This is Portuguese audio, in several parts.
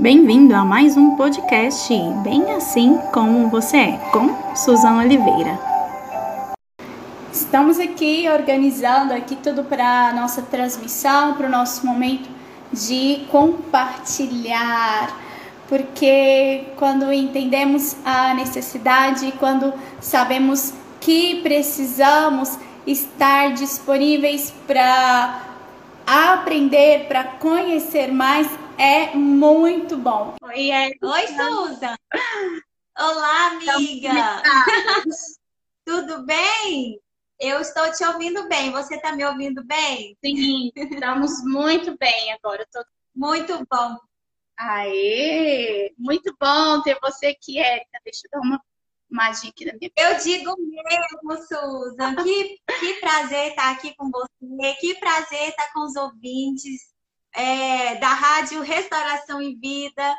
Bem-vindo a mais um podcast Bem Assim Como Você É, com Suzana Oliveira. Estamos aqui organizando aqui tudo para nossa transmissão, para o nosso momento de compartilhar, porque quando entendemos a necessidade, quando sabemos que precisamos estar disponíveis para aprender, para conhecer mais, é muito bom. Oi, é... Oi Susan! Olá, amiga! Tudo bem? Eu estou te ouvindo bem. Você está me ouvindo bem? Sim, estamos muito bem agora. Tô... Muito bom. Aê! Muito bom ter você aqui, Érica. Deixa eu dar uma, uma dica da minha Eu digo mesmo, Susan. Que, que prazer estar aqui com você. Que prazer estar com os ouvintes é, da Rádio Restauração e Vida.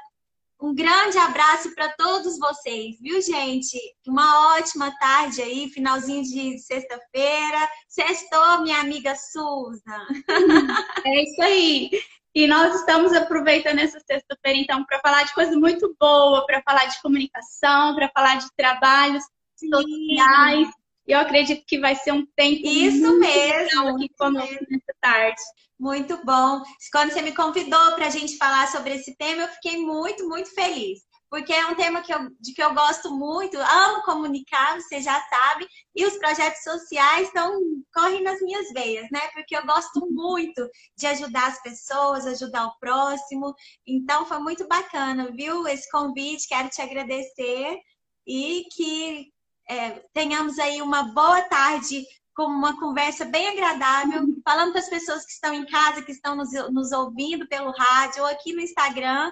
Um grande abraço para todos vocês, viu, gente? Uma ótima tarde aí, finalzinho de sexta-feira. Sextou, minha amiga Susan. É isso aí. E nós estamos aproveitando essa sexta-feira, então, para falar de coisa muito boa, para falar de comunicação, para falar de trabalhos Sim. sociais. Eu acredito que vai ser um tempo isso mesmo aqui conosco nessa tarde. Muito bom. Quando você me convidou para a gente falar sobre esse tema, eu fiquei muito, muito feliz. Porque é um tema que eu, de que eu gosto muito, amo comunicar, você já sabe, e os projetos sociais estão correm nas minhas veias, né? Porque eu gosto muito de ajudar as pessoas, ajudar o próximo. Então foi muito bacana, viu? Esse convite, quero te agradecer e que é, tenhamos aí uma boa tarde com uma conversa bem agradável, falando para as pessoas que estão em casa, que estão nos, nos ouvindo pelo rádio ou aqui no Instagram,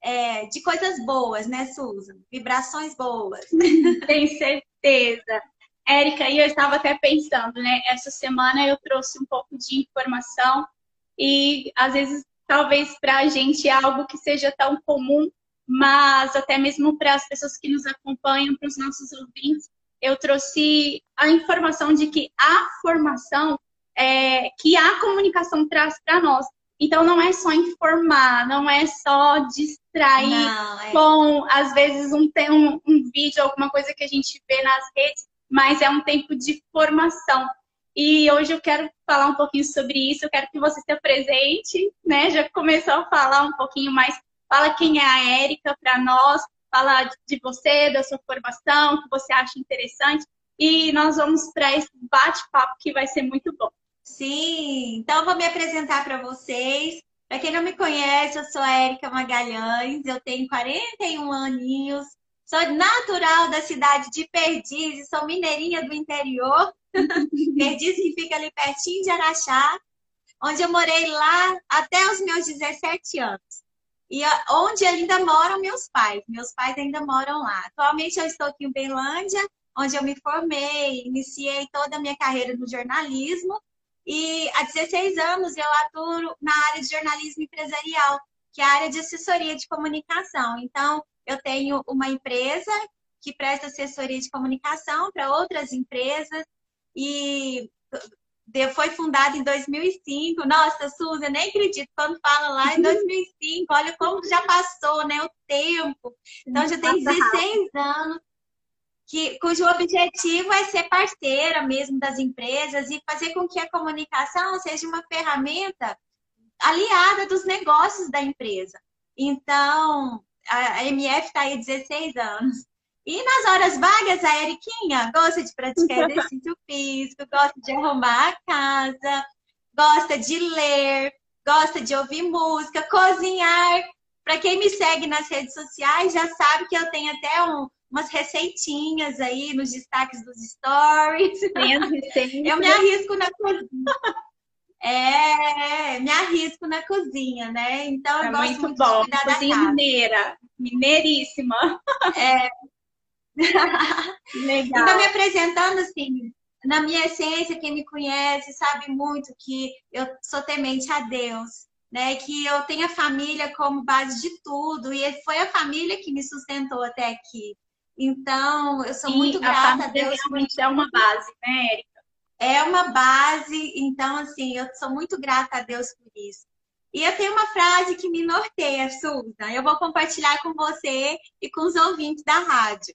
é, de coisas boas, né, Susan? Vibrações boas. Tenho certeza. Érica, e eu estava até pensando, né? Essa semana eu trouxe um pouco de informação e às vezes talvez para a gente é algo que seja tão comum, mas até mesmo para as pessoas que nos acompanham, para os nossos ouvintes, eu trouxe a informação de que a formação é, que a comunicação traz para nós. Então não é só informar, não é só distrair não, é... com, às vezes, um, um, um vídeo, alguma coisa que a gente vê nas redes, mas é um tempo de formação. E hoje eu quero falar um pouquinho sobre isso, eu quero que você se apresente, né? Já começou a falar um pouquinho mais, fala quem é a Érica para nós, falar de você, da sua formação, que você acha interessante. E nós vamos para esse bate-papo que vai ser muito bom. Sim, então vou me apresentar para vocês. Para quem não me conhece, eu sou a Érica Magalhães, eu tenho 41 aninhos, sou natural da cidade de Perdizes, sou mineirinha do interior. Perdizes que fica ali pertinho de Araxá, onde eu morei lá até os meus 17 anos e onde ainda moram meus pais. Meus pais ainda moram lá. Atualmente eu estou aqui em Belândia, onde eu me formei, iniciei toda a minha carreira no jornalismo e há 16 anos eu atuo na área de jornalismo empresarial, que é a área de assessoria de comunicação. Então, eu tenho uma empresa que presta assessoria de comunicação para outras empresas e foi fundada em 2005. Nossa, Suzy, eu nem acredito quando fala lá em 2005. Olha como já passou, né? O tempo. Então, já tem 16 anos. Que, cujo objetivo é ser parceira mesmo das empresas e fazer com que a comunicação seja uma ferramenta aliada dos negócios da empresa. Então, a MF está aí 16 anos. E nas horas vagas, a Eriquinha gosta de praticar exercício físico, gosta de arrumar a casa, gosta de ler, gosta de ouvir música, cozinhar. Para quem me segue nas redes sociais, já sabe que eu tenho até um, umas receitinhas aí nos destaques dos stories. Eu me arrisco na cozinha. É, me arrisco na cozinha, né? Então, eu é gosto muito, muito bom. de cuidar cozinha da casa. mineira, mineiríssima. É, Legal. Então, me apresentando assim, na minha essência, quem me conhece sabe muito que eu sou temente a Deus, né? Que eu tenho a família como base de tudo, e foi a família que me sustentou até aqui. Então, eu sou muito grata a, a Deus. Realmente é uma base, né, Érica? É uma base, então, assim, eu sou muito grata a Deus por isso. E eu tenho uma frase que me norteia, Susan. Eu vou compartilhar com você e com os ouvintes da rádio.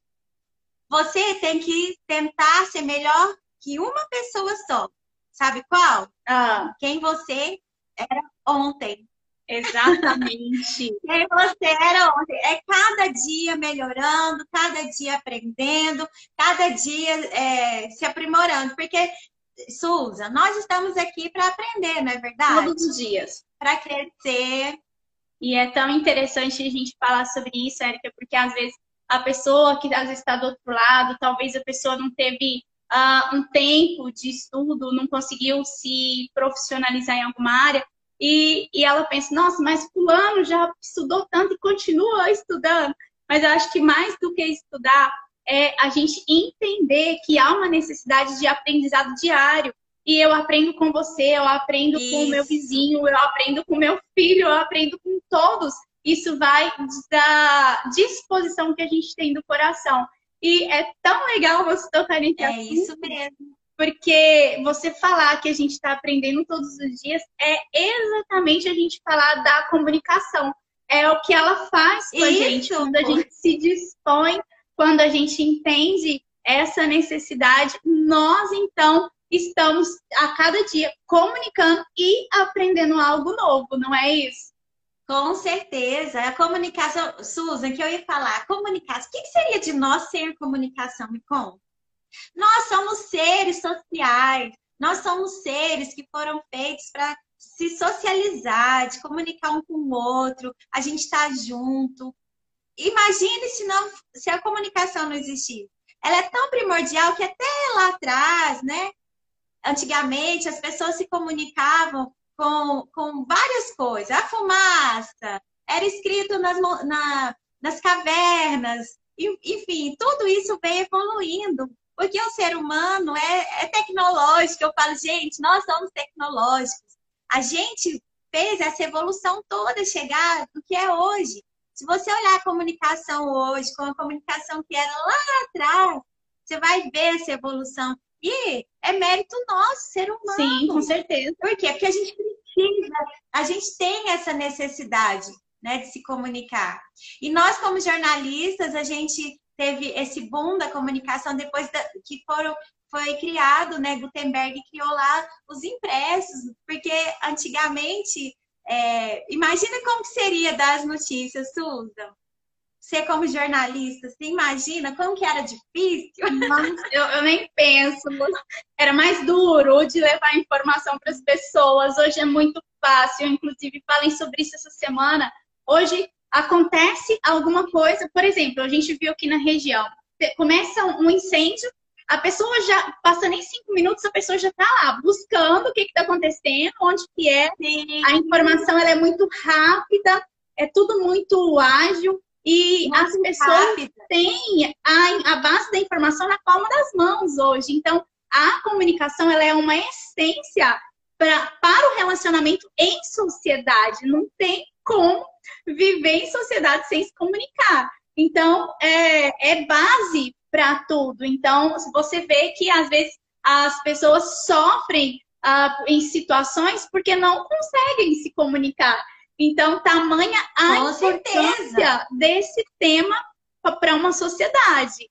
Você tem que tentar ser melhor que uma pessoa só. Sabe qual? Ah. Quem você era ontem. Exatamente. Quem você era ontem. É cada dia melhorando, cada dia aprendendo, cada dia é, se aprimorando. Porque, Suza, nós estamos aqui para aprender, não é verdade? Todos os dias. Para crescer. E é tão interessante a gente falar sobre isso, Érica, porque às vezes a pessoa que às vezes está do outro lado, talvez a pessoa não teve uh, um tempo de estudo, não conseguiu se profissionalizar em alguma área, e, e ela pensa, nossa, mas fulano já estudou tanto e continua estudando. Mas eu acho que mais do que estudar é a gente entender que há uma necessidade de aprendizado diário. E eu aprendo com você, eu aprendo Isso. com o meu vizinho, eu aprendo com meu filho, eu aprendo com todos. Isso vai da disposição que a gente tem do coração. E é tão legal você tocar nesse É assunto, isso mesmo. Porque você falar que a gente está aprendendo todos os dias é exatamente a gente falar da comunicação. É o que ela faz com a gente, quando a gente se dispõe, quando a gente entende essa necessidade, nós então estamos a cada dia comunicando e aprendendo algo novo, não é isso? Com certeza. A comunicação, Susan, que eu ia falar, comunicação. O que seria de nós ser comunicação? Me conta. Nós somos seres sociais, nós somos seres que foram feitos para se socializar, de comunicar um com o outro, a gente está junto. Imagine se, não, se a comunicação não existisse. Ela é tão primordial que até lá atrás, né? Antigamente, as pessoas se comunicavam com, com várias coisas. A fumaça era escrito nas, na, nas cavernas, enfim, tudo isso veio evoluindo. Porque o ser humano é, é tecnológico. Eu falo, gente, nós somos tecnológicos. A gente fez essa evolução toda chegar do que é hoje. Se você olhar a comunicação hoje com a comunicação que era lá atrás, você vai ver essa evolução. E é mérito nosso, ser humano. Sim, com certeza. Por quê? Porque a gente precisa, a gente tem essa necessidade né, de se comunicar. E nós, como jornalistas, a gente teve esse boom da comunicação depois da, que foram foi criado, né? Gutenberg criou lá os impressos, porque antigamente, é, imagina como seria dar as notícias, Susan. Você como jornalista, você imagina como que era difícil? eu, eu nem penso. Era mais duro de levar informação para as pessoas. Hoje é muito fácil. Inclusive, falem sobre isso essa semana. Hoje acontece alguma coisa, por exemplo, a gente viu aqui na região, começa um incêndio, a pessoa já, passa nem cinco minutos, a pessoa já está lá buscando o que está acontecendo, onde que é. Sim. A informação ela é muito rápida, é tudo muito ágil e muito as pessoas rápida. têm a, a base da informação na palma das mãos hoje. Então, a comunicação ela é uma essência pra, para o relacionamento em sociedade. Não tem como viver em sociedade sem se comunicar. Então, é, é base para tudo. Então, você vê que às vezes as pessoas sofrem uh, em situações porque não conseguem se comunicar. Então, tamanha a Com importância certeza. desse tema para uma sociedade.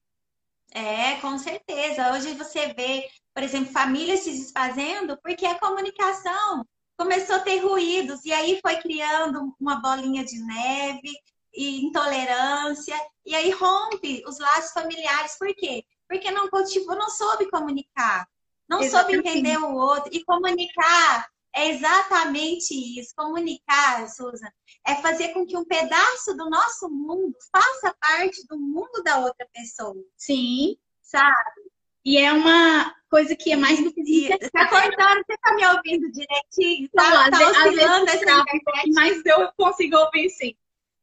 É, com certeza. Hoje você vê, por exemplo, famílias se desfazendo porque a comunicação começou a ter ruídos, e aí foi criando uma bolinha de neve e intolerância, e aí rompe os laços familiares. Por quê? Porque não cultivou, não soube comunicar, não Exatamente. soube entender o outro. E comunicar é exatamente isso. Comunicar, Susan, é fazer com que um pedaço do nosso mundo faça parte do mundo da outra pessoa. Sim. Sabe? E é uma coisa que é mais do que. Tá cortando, você tá me ouvindo direitinho? Tá, não, tá oscilando essa internet. Mas eu consigo ouvir sim.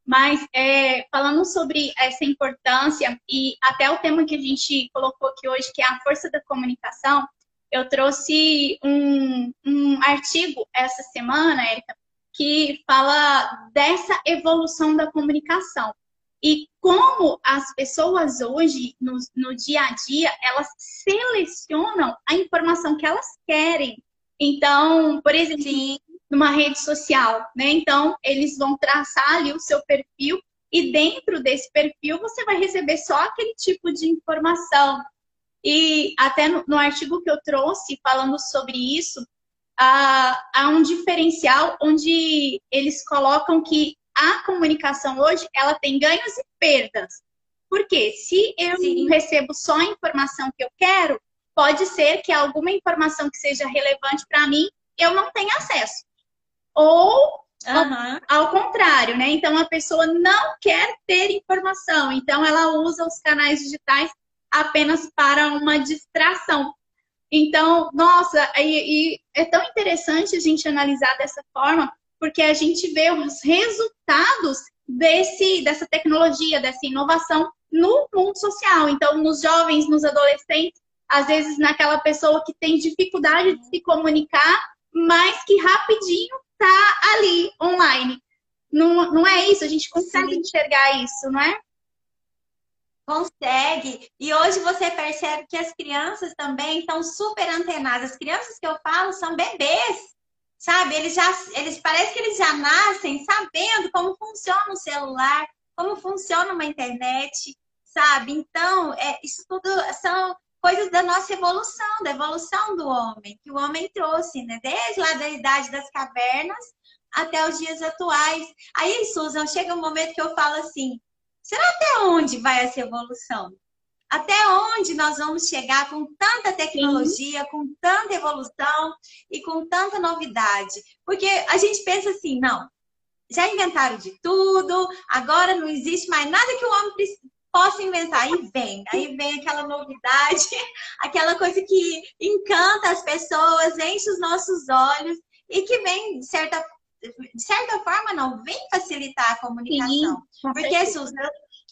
Mas é, falando sobre essa importância e até o tema que a gente colocou aqui hoje, que é a força da comunicação, eu trouxe um, um artigo essa semana, Érica, que fala dessa evolução da comunicação. E como as pessoas hoje, no, no dia a dia, elas selecionam a informação que elas querem. Então, por exemplo, Sim. numa rede social, né? Então, eles vão traçar ali o seu perfil e dentro desse perfil você vai receber só aquele tipo de informação. E até no, no artigo que eu trouxe falando sobre isso, há, há um diferencial onde eles colocam que a comunicação hoje ela tem ganhos e perdas. Porque se eu Sim. recebo só a informação que eu quero, pode ser que alguma informação que seja relevante para mim eu não tenha acesso. Ou uhum. ao contrário, né? Então a pessoa não quer ter informação, então ela usa os canais digitais apenas para uma distração. Então, nossa, e, e é tão interessante a gente analisar dessa forma, porque a gente vê os resultados desse, dessa tecnologia, dessa inovação no mundo social. Então, nos jovens, nos adolescentes, às vezes naquela pessoa que tem dificuldade de se comunicar, mas que rapidinho tá ali online. Não, não é isso? A gente consegue Sim. enxergar isso, não é? Consegue. E hoje você percebe que as crianças também estão super antenadas. As crianças que eu falo são bebês, sabe? Eles já, eles parece que eles já nascem sabendo como funciona um celular, como funciona uma internet, sabe? Então, é, isso tudo são coisas da nossa evolução, da evolução do homem, que o homem trouxe, né? Desde lá da idade das cavernas até os dias atuais. Aí, Susan, chega um momento que eu falo assim: Será até onde vai essa evolução? Até onde nós vamos chegar com tanta tecnologia, Sim. com tanta evolução e com tanta novidade? Porque a gente pensa assim, não, já inventaram de tudo, agora não existe mais nada que o homem possa inventar. Aí vem, aí vem aquela novidade, aquela coisa que encanta as pessoas, enche os nossos olhos e que vem, de certa de certa forma, não, vem facilitar a comunicação. Sim, porque, Susan,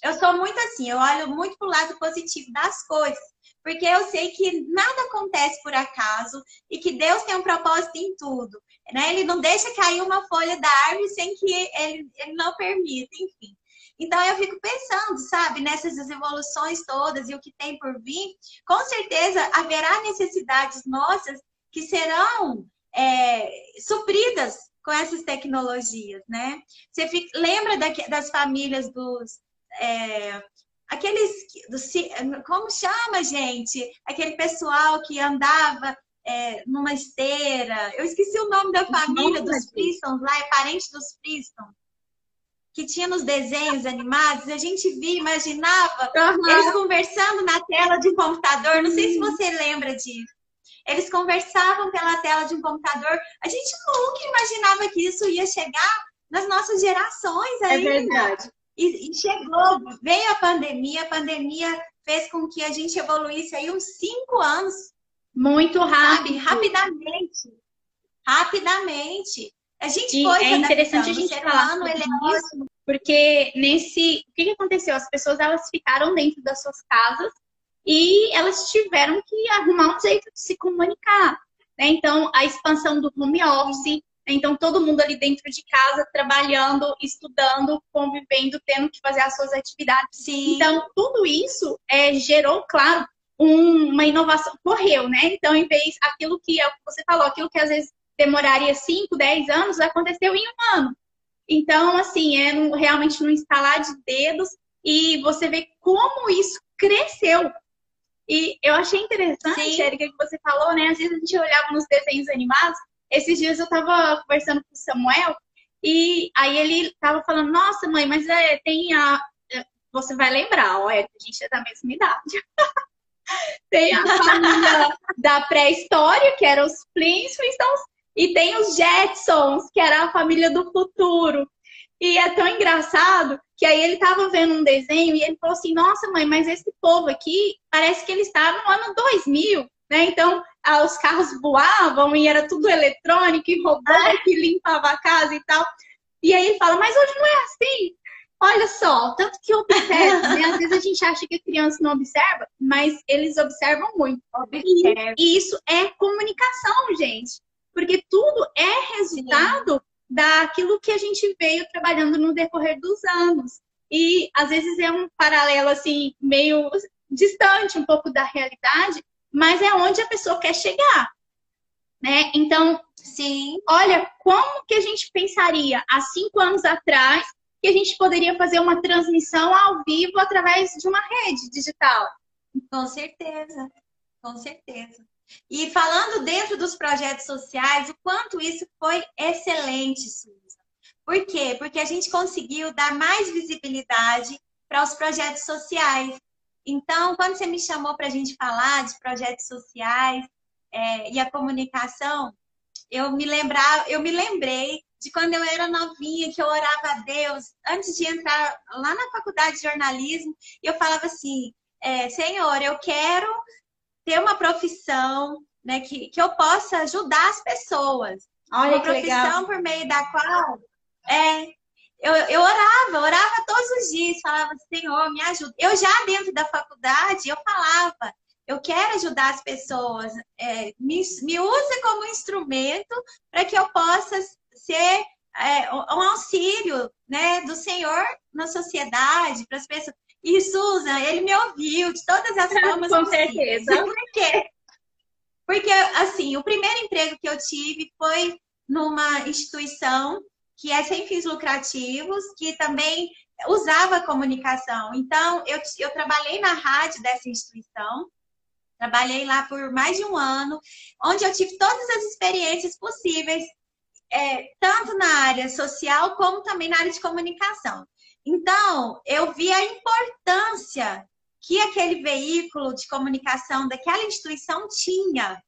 eu, sou muito assim, eu olho muito pro lado positivo das coisas. Porque eu sei que nada acontece por acaso e que Deus tem um propósito em tudo. Né? Ele não deixa cair uma folha da árvore sem que ele, ele não permita, enfim. Então eu fico pensando, sabe, nessas evoluções todas e o que tem por vir, com certeza haverá necessidades nossas que serão é, supridas com essas tecnologias, né? Você fica, lembra da, das famílias dos. É, aqueles. Do, como chama, gente? Aquele pessoal que andava é, numa esteira. Eu esqueci o nome da família dos Pristons lá, é parente dos Pristons. Que tinha nos desenhos animados, a gente via, imaginava uhum. eles conversando na tela de um computador. Não sei se você lembra disso. Eles conversavam pela tela de um computador. A gente nunca imaginava que isso ia chegar nas nossas gerações é ainda. É verdade. E, e chegou, veio a pandemia, a pandemia fez com que a gente evoluísse aí uns cinco anos. Muito rápido. Sabe? Rapidamente. Rapidamente. A gente e foi. É interessante a gente falar humano, ele é isso, porque nesse. O que, que aconteceu? As pessoas elas ficaram dentro das suas casas e elas tiveram que arrumar um jeito de se comunicar. Né? Então, a expansão do home office, né? então todo mundo ali dentro de casa, trabalhando, estudando, convivendo, tendo que fazer as suas atividades. Sim. Então, tudo isso é, gerou, claro, um, uma inovação, correu, né? Então, em vez aquilo que é você falou, aquilo que às vezes demoraria 5, 10 anos, aconteceu em um ano. Então, assim, é realmente no instalar de dedos e você vê como isso cresceu. E eu achei interessante, Sim. Erika, que você falou, né? Às vezes a gente olhava nos desenhos animados. Esses dias eu tava conversando com o Samuel e aí ele tava falando, nossa, mãe, mas é, tem a. É, você vai lembrar, ó, Erika, a gente é da mesma idade. tem a família da pré-história, que eram os Flintstones, e tem os Jetsons, que era a família do futuro. E é tão engraçado que aí ele estava vendo um desenho e ele falou assim: Nossa, mãe, mas esse povo aqui parece que ele está no ano 2000, né? Então, ah, os carros voavam e era tudo eletrônico e robô ah. que limpava a casa e tal. E aí ele fala: Mas hoje não é assim. Olha só, tanto que observa, né? Às vezes a gente acha que a criança não observa, mas eles observam muito. Observa. E isso é comunicação, gente. Porque tudo é resultado Sim daquilo que a gente veio trabalhando no decorrer dos anos. E às vezes é um paralelo assim meio distante um pouco da realidade, mas é onde a pessoa quer chegar. né? Então, sim. Olha como que a gente pensaria há cinco anos atrás que a gente poderia fazer uma transmissão ao vivo através de uma rede digital. Com certeza, com certeza. E falando dentro dos projetos sociais, o quanto isso foi excelente, Suza. Por quê? Porque a gente conseguiu dar mais visibilidade para os projetos sociais. Então, quando você me chamou para a gente falar de projetos sociais é, e a comunicação, eu me lembrar, eu me lembrei de quando eu era novinha, que eu orava a Deus antes de entrar lá na faculdade de jornalismo, e eu falava assim: é, Senhor, eu quero ter uma profissão né, que, que eu possa ajudar as pessoas. Olha uma profissão legal. por meio da qual é, eu, eu orava, orava todos os dias, falava, Senhor, me ajuda. Eu já dentro da faculdade, eu falava, eu quero ajudar as pessoas, é, me, me use como instrumento para que eu possa ser é, um auxílio né, do Senhor na sociedade, para as pessoas. E Susan, ele me ouviu de todas as formas Com possíveis. certeza. Por quê? Porque, assim, o primeiro emprego que eu tive foi numa instituição que é sem fins lucrativos, que também usava comunicação. Então, eu, eu trabalhei na rádio dessa instituição, trabalhei lá por mais de um ano, onde eu tive todas as experiências possíveis, é, tanto na área social como também na área de comunicação. Então, eu vi a importância que aquele veículo de comunicação daquela instituição tinha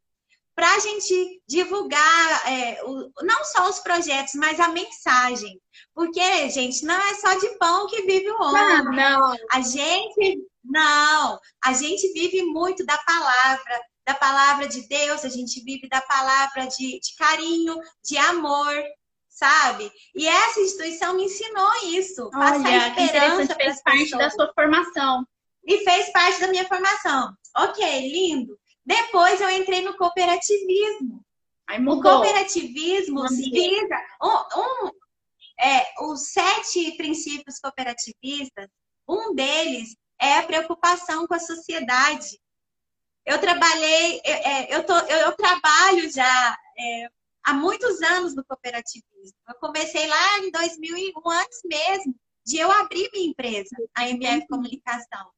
para a gente divulgar é, o, não só os projetos, mas a mensagem. Porque, gente, não é só de pão que vive o homem. Ah, não. A gente, não, a gente vive muito da palavra, da palavra de Deus, a gente vive da palavra de, de carinho, de amor, sabe? E essa instituição me ensinou isso. Olha, que interessante, fez parte da sua formação. E fez parte da minha formação. Ok, lindo. Depois eu entrei no cooperativismo. Aí mudou. O cooperativismo visa um, um, é, os sete princípios cooperativistas. Um deles é a preocupação com a sociedade. Eu trabalhei, eu, é, eu, tô, eu, eu trabalho já é, há muitos anos no cooperativismo. Eu comecei lá em 2001, antes mesmo de eu abrir minha empresa, a MF Comunicação.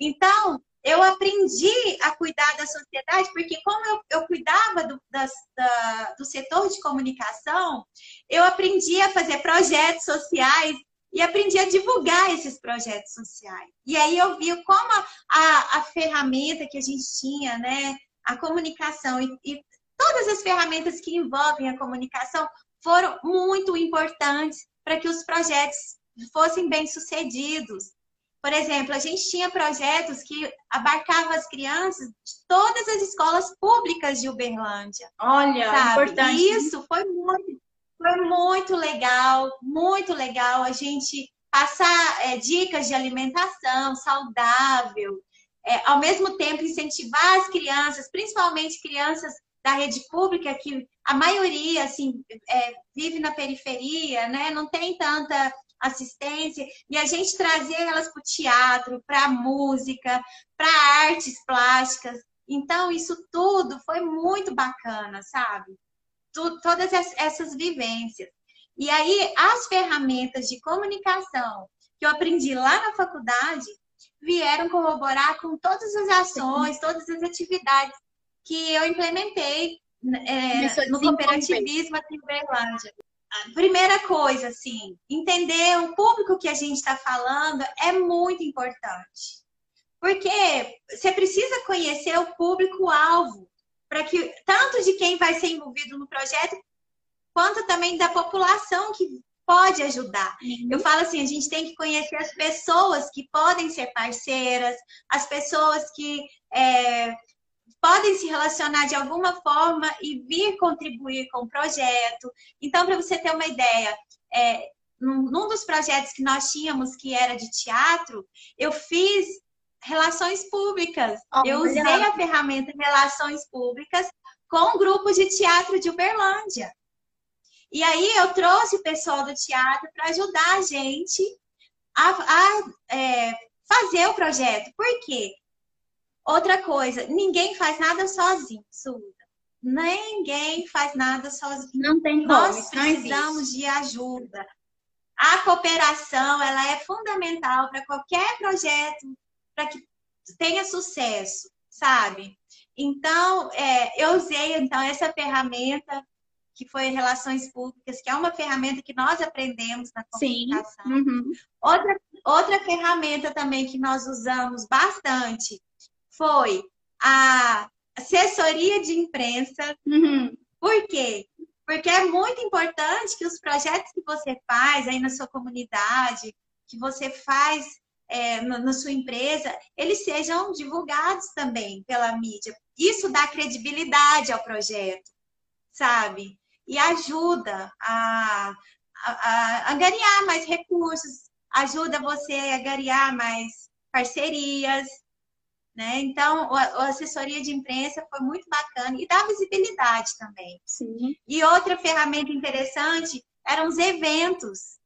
Então, eu aprendi a cuidar da sociedade, porque como eu, eu cuidava do, das, da, do setor de comunicação, eu aprendi a fazer projetos sociais e aprendi a divulgar esses projetos sociais. E aí eu vi como a, a, a ferramenta que a gente tinha, né, a comunicação e, e todas as ferramentas que envolvem a comunicação foram muito importantes para que os projetos fossem bem sucedidos. Por exemplo, a gente tinha projetos que abarcavam as crianças de todas as escolas públicas de Uberlândia. Olha, sabe? importante. E isso foi muito, foi muito legal, muito legal a gente passar é, dicas de alimentação saudável, é, ao mesmo tempo incentivar as crianças, principalmente crianças da rede pública, que a maioria assim, é, vive na periferia, né? não tem tanta assistência, e a gente trazer elas para o teatro, para a música, para artes plásticas. Então, isso tudo foi muito bacana, sabe? Tu, todas essas vivências. E aí, as ferramentas de comunicação que eu aprendi lá na faculdade vieram corroborar com todas as ações, todas as atividades que eu implementei é, no cooperativismo aqui em Berlândia primeira coisa, assim, entender o público que a gente está falando é muito importante. Porque você precisa conhecer o público-alvo, para que tanto de quem vai ser envolvido no projeto, quanto também da população que pode ajudar. Uhum. Eu falo assim, a gente tem que conhecer as pessoas que podem ser parceiras, as pessoas que é, podem se relacionar de alguma forma e vir contribuir com o projeto. Então, para você ter uma ideia, é, num, dos projetos que nós tínhamos, que era de teatro, eu fiz relações públicas. Oh, eu usei legal. a ferramenta Relações Públicas com um grupo de teatro de Uberlândia. E aí eu trouxe o pessoal do teatro para ajudar a gente a, a é, fazer o projeto. Por quê? Outra coisa, ninguém faz nada sozinho, Suda. ninguém faz nada sozinho. Não tem como, Nós precisamos de ajuda. A cooperação, ela é fundamental para qualquer projeto, para que tenha sucesso, sabe? Então, é, eu usei então essa ferramenta que foi Relações Públicas, que é uma ferramenta que nós aprendemos na comunicação. Uhum. Outra, outra ferramenta também que nós usamos bastante foi a assessoria de imprensa. Uhum. Por quê? Porque é muito importante que os projetos que você faz aí na sua comunidade, que você faz é, na sua empresa, eles sejam divulgados também pela mídia. Isso dá credibilidade ao projeto, sabe? E ajuda a, a, a angariar mais recursos, ajuda você a angariar mais parcerias, né? Então, a, assessoria de imprensa foi muito bacana e dá visibilidade também. Sim. E outra ferramenta interessante eram os eventos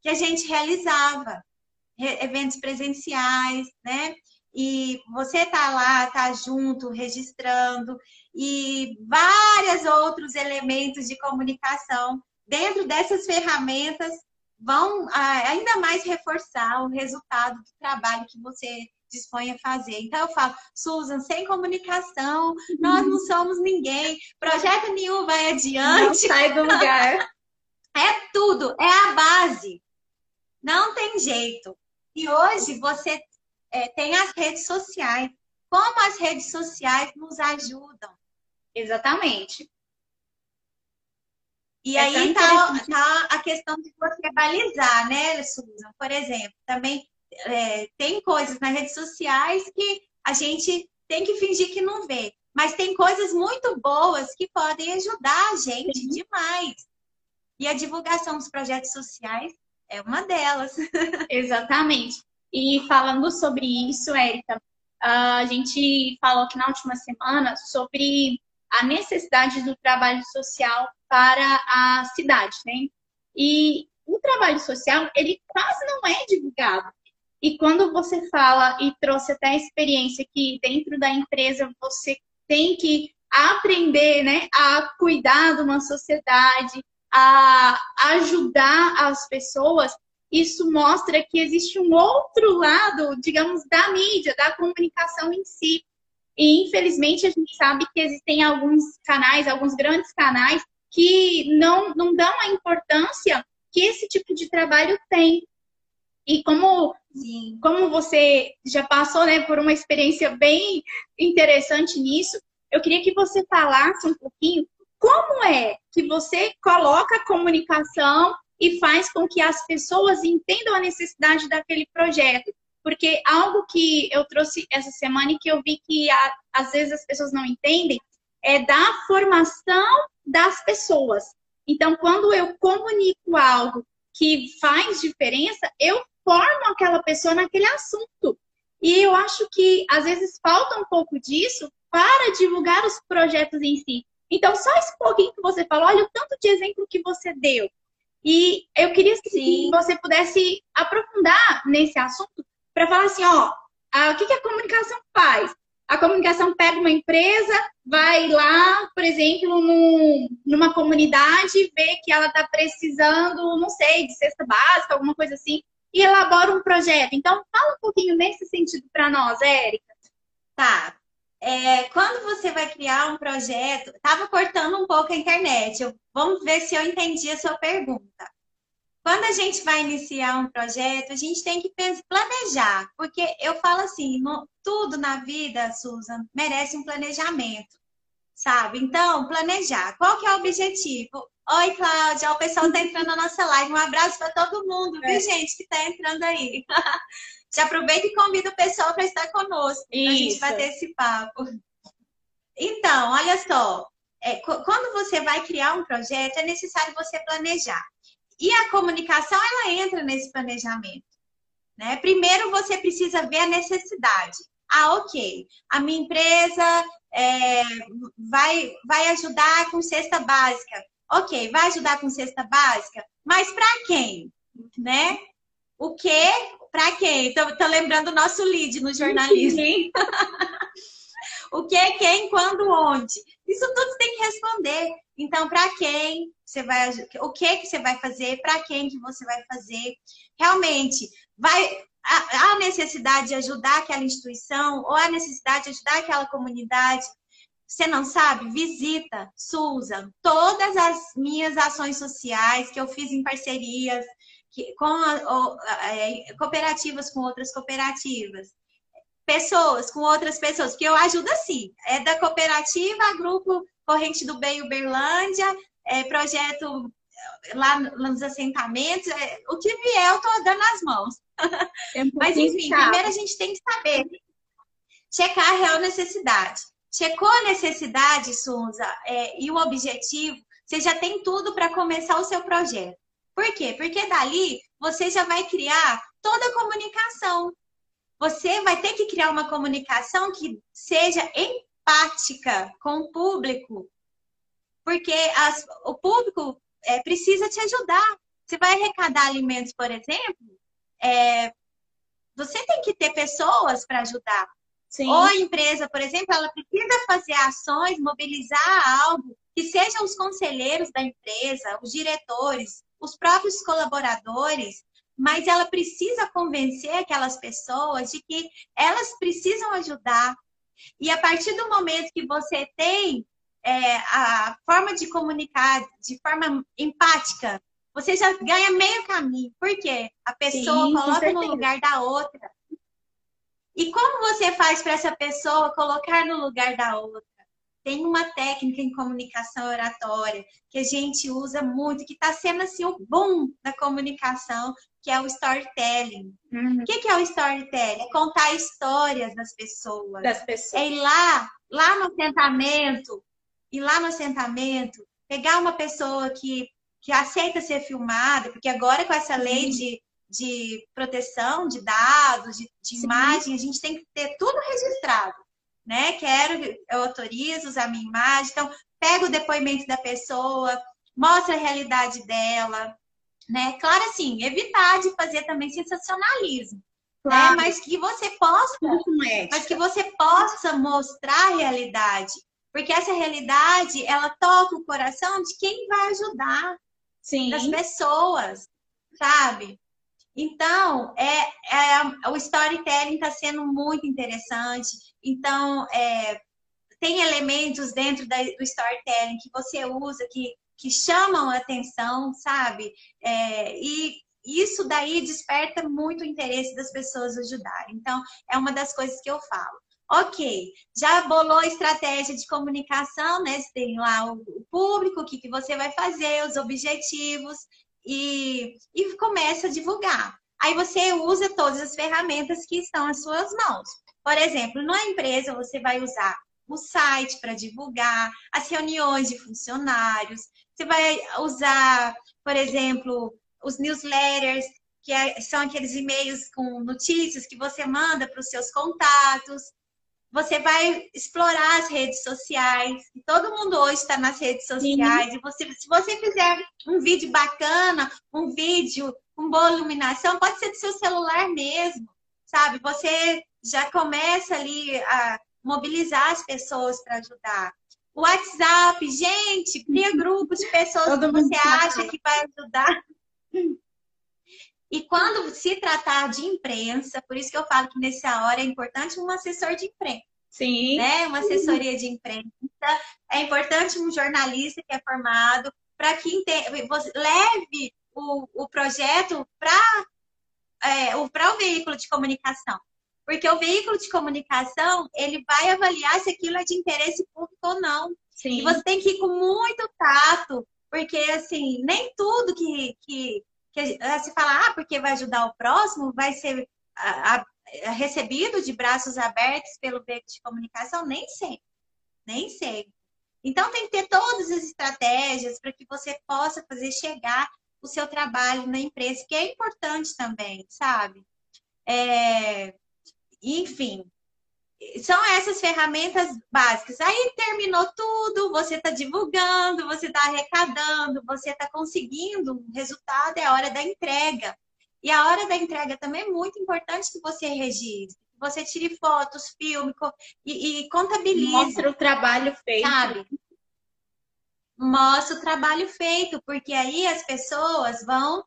que a gente realizava, eventos presenciais, né? E você tá lá, tá junto, registrando e vários outros elementos de comunicação dentro dessas ferramentas vão ah, ainda mais reforçar o resultado do trabalho que você dispõe a fazer. Então, eu falo, Susan, sem comunicação, nós não somos ninguém, projeto nenhum vai adiante. Não sai do lugar. É tudo, é a base. Não tem jeito. E hoje você é, tem as redes sociais. Como as redes sociais nos ajudam? Exatamente. E é aí tá, tá, a questão de você balizar, né, Susan? Por exemplo, também é, tem coisas nas redes sociais que a gente tem que fingir que não vê. Mas tem coisas muito boas que podem ajudar a gente demais. E a divulgação dos projetos sociais é uma delas. Exatamente. E falando sobre isso, Érica, a gente falou aqui na última semana sobre a necessidade do trabalho social para a cidade, né? E o trabalho social, ele quase não é divulgado. E quando você fala e trouxe até a experiência que dentro da empresa você tem que aprender né, a cuidar de uma sociedade, a ajudar as pessoas, isso mostra que existe um outro lado, digamos, da mídia, da comunicação em si. E infelizmente a gente sabe que existem alguns canais, alguns grandes canais, que não, não dão a importância que esse tipo de trabalho tem. E como, como você já passou né, por uma experiência bem interessante nisso, eu queria que você falasse um pouquinho como é que você coloca a comunicação e faz com que as pessoas entendam a necessidade daquele projeto. Porque algo que eu trouxe essa semana e que eu vi que às vezes as pessoas não entendem é da formação das pessoas. Então, quando eu comunico algo que faz diferença, eu formo aquela pessoa naquele assunto. E eu acho que às vezes falta um pouco disso para divulgar os projetos em si. Então, só esse pouquinho que você falou, olha o tanto de exemplo que você deu. E eu queria que você pudesse aprofundar nesse assunto para falar assim, ó, a, o que, que a comunicação faz? A comunicação pega uma empresa, vai lá, por exemplo, num, numa comunidade, vê que ela está precisando, não sei, de cesta básica, alguma coisa assim, e elabora um projeto. Então, fala um pouquinho nesse sentido para nós, Érica. Tá. É, quando você vai criar um projeto, estava cortando um pouco a internet. Eu, vamos ver se eu entendi a sua pergunta. Quando a gente vai iniciar um projeto, a gente tem que planejar, porque eu falo assim, no, tudo na vida, Susan, merece um planejamento, sabe? Então, planejar. Qual que é o objetivo? Oi, Cláudia, o pessoal está entrando na nossa live. Um abraço para todo mundo, é. viu, gente, que está entrando aí. Já aproveita e convida o pessoal para estar conosco, para a gente bater esse papo. Então, olha só, é, quando você vai criar um projeto, é necessário você planejar. E a comunicação, ela entra nesse planejamento. Né? Primeiro, você precisa ver a necessidade. Ah, ok, a minha empresa é, vai, vai ajudar com cesta básica. Ok, vai ajudar com cesta básica, mas para quem? Né? O que? Para quem? Estou lembrando o nosso lead no jornalismo. O que, quem, quando, onde? Isso tudo tem que responder. Então, para quem você vai, o que que você vai fazer, para quem que você vai fazer? Realmente, vai há necessidade de ajudar aquela instituição ou há necessidade de ajudar aquela comunidade? Você não sabe? Visita, Susan, todas as minhas ações sociais que eu fiz em parcerias que, com a, é, cooperativas com outras cooperativas, pessoas com outras pessoas, que eu ajudo assim, é da cooperativa grupo Corrente do Bem Uberlândia, é, projeto lá nos assentamentos, é, o que vier eu tô dando as mãos. É um Mas enfim, chato. primeiro a gente tem que saber checar a real necessidade. Checou a necessidade, Sunza, é, e o objetivo, você já tem tudo para começar o seu projeto. Por quê? Porque dali você já vai criar toda a comunicação. Você vai ter que criar uma comunicação que seja empática com o público. Porque as, o público é, precisa te ajudar. Você vai arrecadar alimentos, por exemplo, é, você tem que ter pessoas para ajudar. Sim. Ou a empresa, por exemplo, ela precisa fazer ações, mobilizar algo que sejam os conselheiros da empresa, os diretores, os próprios colaboradores, mas ela precisa convencer aquelas pessoas de que elas precisam ajudar. E a partir do momento que você tem é, a forma de comunicar de forma empática, você já ganha meio caminho. Por quê? A pessoa Sim, coloca no lugar da outra. E como você faz para essa pessoa colocar no lugar da outra? Tem uma técnica em comunicação oratória que a gente usa muito, que está sendo assim o boom da comunicação, que é o storytelling. Uhum. O que, que é o storytelling? É contar histórias das pessoas. Das pessoas. É ir lá, lá no assentamento, ir lá no assentamento, pegar uma pessoa que, que aceita ser filmada, porque agora com essa lei de de proteção de dados, de, de imagem, a gente tem que ter tudo registrado, né? Quero, eu autorizo usar minha imagem, então pega o depoimento da pessoa, mostra a realidade dela, né? Claro, assim, evitar de fazer também sensacionalismo, né? claro. né? Mas que você possa, mas que você possa mostrar a realidade, porque essa realidade ela toca o coração de quem vai ajudar, Sim. das pessoas, sabe? Então, é, é, o storytelling está sendo muito interessante. Então, é, tem elementos dentro da, do storytelling que você usa que, que chamam a atenção, sabe? É, e isso daí desperta muito o interesse das pessoas ajudarem. Então, é uma das coisas que eu falo. Ok, já bolou a estratégia de comunicação, né? Você tem lá o público, o que, que você vai fazer, os objetivos, e, e começa a divulgar. Aí você usa todas as ferramentas que estão às suas mãos. Por exemplo, na empresa você vai usar o site para divulgar, as reuniões de funcionários, você vai usar, por exemplo, os newsletters, que é, são aqueles e-mails com notícias que você manda para os seus contatos você vai explorar as redes sociais. Todo mundo hoje está nas redes sociais. Sim. E você, se você fizer um vídeo bacana, um vídeo com boa iluminação, pode ser do seu celular mesmo, sabe? Você já começa ali a mobilizar as pessoas para ajudar. O WhatsApp, gente, cria grupos de pessoas Todo que você acha que vai ajudar. E quando se tratar de imprensa, por isso que eu falo que nessa hora é importante um assessor de imprensa. Sim. Né? Uma assessoria de imprensa. É importante um jornalista que é formado para que você leve o, o projeto para é, o, o veículo de comunicação. Porque o veículo de comunicação, ele vai avaliar se aquilo é de interesse público ou não. Sim. E você tem que ir com muito tato, porque, assim, nem tudo que, que que se fala, ah, porque vai ajudar o próximo, vai ser a, a, recebido de braços abertos pelo veículo de comunicação, nem sempre, nem sempre. Então tem que ter todas as estratégias para que você possa fazer chegar o seu trabalho na empresa, que é importante também, sabe? É, enfim, são essas ferramentas básicas. Aí terminou tudo, você está divulgando, você está arrecadando, você está conseguindo um resultado, é a hora da entrega. E a hora da entrega também é muito importante que você registre, que você tire fotos, filme e, e contabilize. Mostra o trabalho feito. Sabe? Mostra o trabalho feito, porque aí as pessoas vão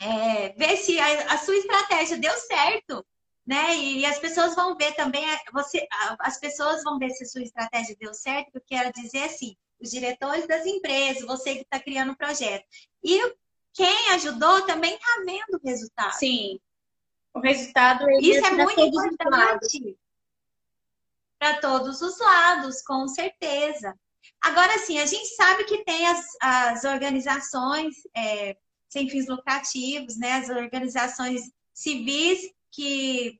é, ver se a, a, sua estratégia deu certo, né? E, as pessoas vão ver também, é, você, as pessoas vão ver se a sua estratégia deu certo, porque quero dizer assim, os diretores das empresas, você que está criando o projeto. E quem ajudou também está vendo o resultado. Sim. O resultado Isso é muito importante. Para todos os lados, com certeza. Agora, sim, a gente sabe que tem as, as organizações é, sem fins lucrativos, né? As organizações civis que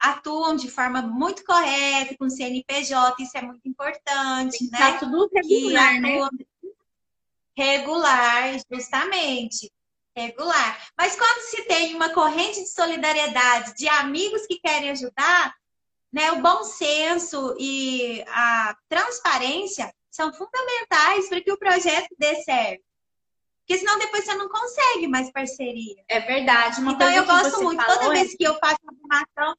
atuam de forma muito correta, com CNPJ, isso é muito importante, né? Tá tudo regular, né? Regular, justamente. Regular. Mas quando se tem uma corrente de solidariedade de amigos que querem ajudar, né, o bom senso e a transparência são fundamentais para que o projeto dê certo. Porque senão depois você não consegue mais parceria. É verdade. Uma então eu gosto muito, toda vez que eu faço uma ação.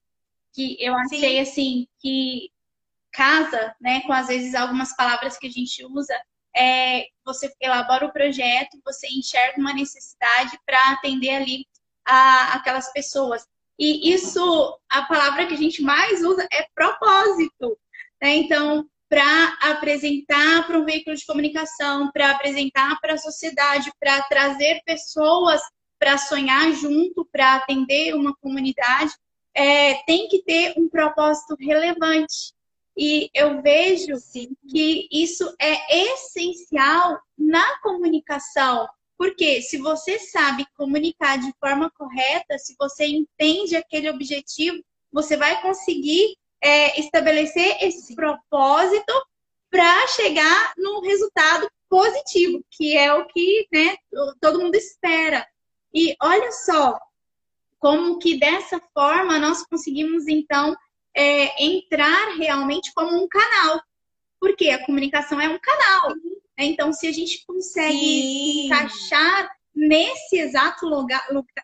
Que eu achei Sim. assim, que casa, né, com às vezes algumas palavras que a gente usa, é, você elabora o projeto, você enxerga uma necessidade para atender ali a, aquelas pessoas. E isso, a palavra que a gente mais usa é propósito. Né? Então, para apresentar para um veículo de comunicação, para apresentar para a sociedade, para trazer pessoas para sonhar junto, para atender uma comunidade, é, tem que ter um propósito relevante. E eu vejo Sim. que isso é essencial na comunicação. Porque se você sabe comunicar de forma correta, se você entende aquele objetivo, você vai conseguir é, estabelecer esse propósito para chegar num resultado positivo, que é o que né, todo mundo espera. E olha só como que dessa forma nós conseguimos então é, entrar realmente como um canal. Porque a comunicação é um canal. Né? Então, se a gente consegue Sim. encaixar nesse exato loga,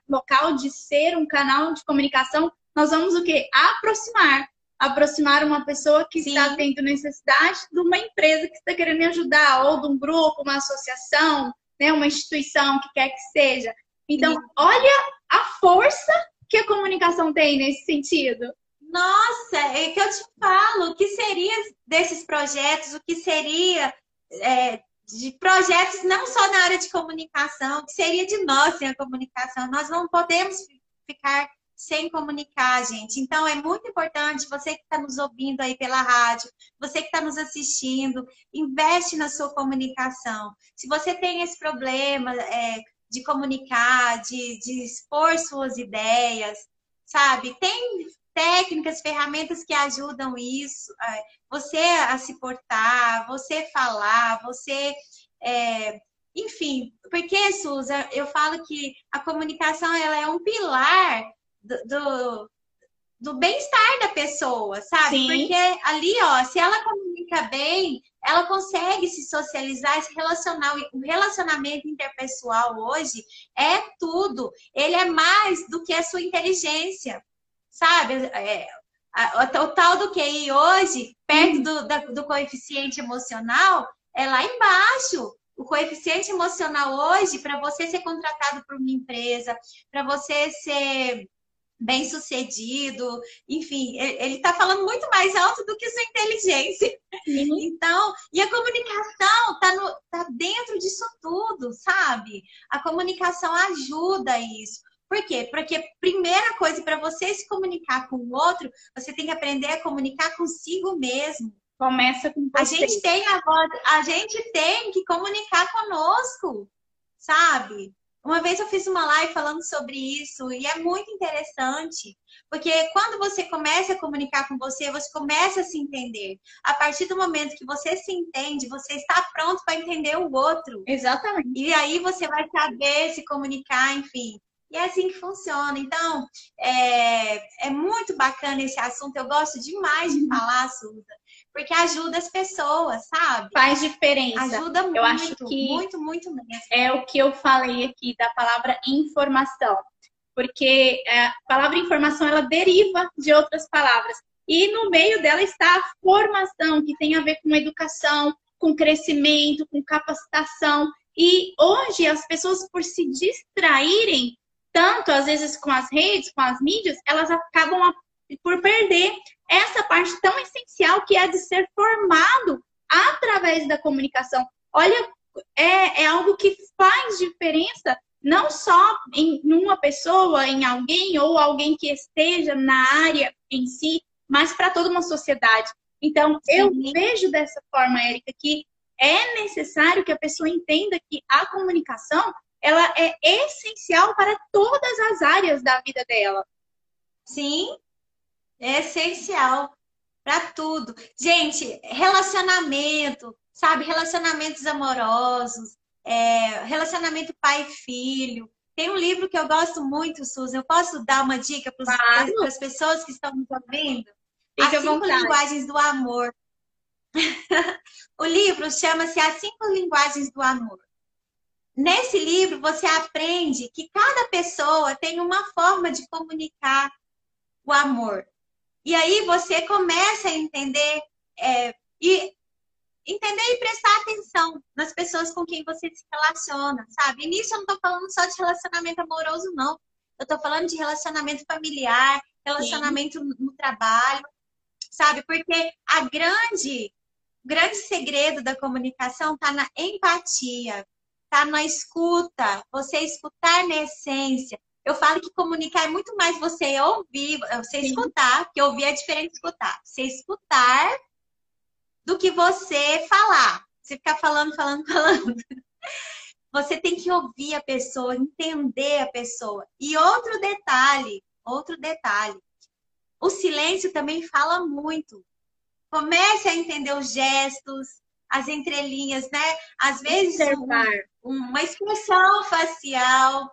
local de ser um canal de comunicação, nós vamos o quê? Aproximar. Aproximar uma pessoa que Sim. está tendo necessidade de uma empresa que está querendo me ajudar, ou de um grupo, uma associação, né, uma instituição que quer que seja. Então, Sim. olha a força que a comunicação tem nesse sentido. Nossa, é que eu te falo, o que seria desses projetos, o que seria é, de projetos não só na área de comunicação, o que seria de nós sem a comunicação. Nós não podemos ficar sem comunicar, gente. Então, é muito importante, você que está nos ouvindo aí pela rádio, você que está nos assistindo, investe na sua comunicação. Se você tem esse problema é, de comunicar, de, de expor suas ideias, sabe? Tem técnicas, ferramentas que ajudam isso, você a se portar, você falar, você. É, enfim, porque, Suza, eu falo que a comunicação ela é um pilar do, do, do bem-estar da pessoa, sabe? Sim. Porque ali, ó, se ela comunica bem, ela consegue se socializar, se relacionar. O relacionamento interpessoal hoje é tudo. Ele é mais do que a sua inteligência sabe? É, a, o tal do QI hoje, perto do, da, do coeficiente emocional, é lá embaixo. O coeficiente emocional hoje, para você ser contratado por uma empresa, para você ser bem sucedido, enfim, ele está falando muito mais alto do que sua inteligência. Uhum. Então, e a comunicação está tá dentro disso tudo, sabe? A comunicação ajuda isso. Por quê? Porque primeira coisa, para você se comunicar com o outro, você tem que aprender a comunicar consigo mesmo. Começa com você. A gente tem a voz, a gente tem que comunicar conosco, sabe? Uma vez eu fiz uma live falando sobre isso e é muito interessante, porque quando você começa a comunicar com você, você começa a se entender. A partir do momento que você se entende, você está pronto para entender o outro. Exatamente. E aí você vai saber se comunicar, enfim. E é assim que funciona. Então, é, é muito bacana esse assunto. Eu gosto demais de falar, Suza, porque ajuda as pessoas, sabe? Faz diferença. Ajuda muito, eu acho que muito, muito mesmo. É o que eu falei aqui da palavra informação. porque é, a palavra informação ela deriva de outras palavras. E no meio dela está a formação, que tem a ver com educação, com crescimento, com capacitação. E hoje as pessoas, por se distraírem tanto, às vezes, com as redes, com as mídias, elas acabam por perder essa parte tão essencial que é de ser formado através da comunicação. Olha, é, é algo que faz diferença não só em uma pessoa, em alguém ou alguém que esteja na área em si, mas para toda uma sociedade. Então, Sim. eu vejo dessa forma, Érica, que é necessário que a pessoa entenda que a comunicação ela é essencial para todas as áreas da vida dela. Sim, é essencial para tudo. Gente, relacionamento, sabe? Relacionamentos amorosos, é, relacionamento pai e filho. Tem um livro que eu gosto muito, Suzy. Eu posso dar uma dica para claro. as pessoas que estão nos ouvindo? As cinco linguagens do amor. o livro chama-se As Cinco Linguagens do Amor. Nesse livro, você aprende que cada pessoa tem uma forma de comunicar o amor. E aí você começa a entender é, e entender e prestar atenção nas pessoas com quem você se relaciona, sabe? E nisso eu não estou falando só de relacionamento amoroso, não. Eu estou falando de relacionamento familiar, relacionamento Sim. no trabalho, sabe? Porque a grande, grande segredo da comunicação está na empatia, está na escuta, você escutar na essência. Eu falo que comunicar é muito mais você ouvir, você Sim. escutar, porque ouvir é diferente de escutar. Você escutar do que você falar. Você ficar falando, falando, falando. Você tem que ouvir a pessoa, entender a pessoa. E outro detalhe, outro detalhe. O silêncio também fala muito. Comece a entender os gestos, as entrelinhas, né? Às vezes um, uma expressão facial,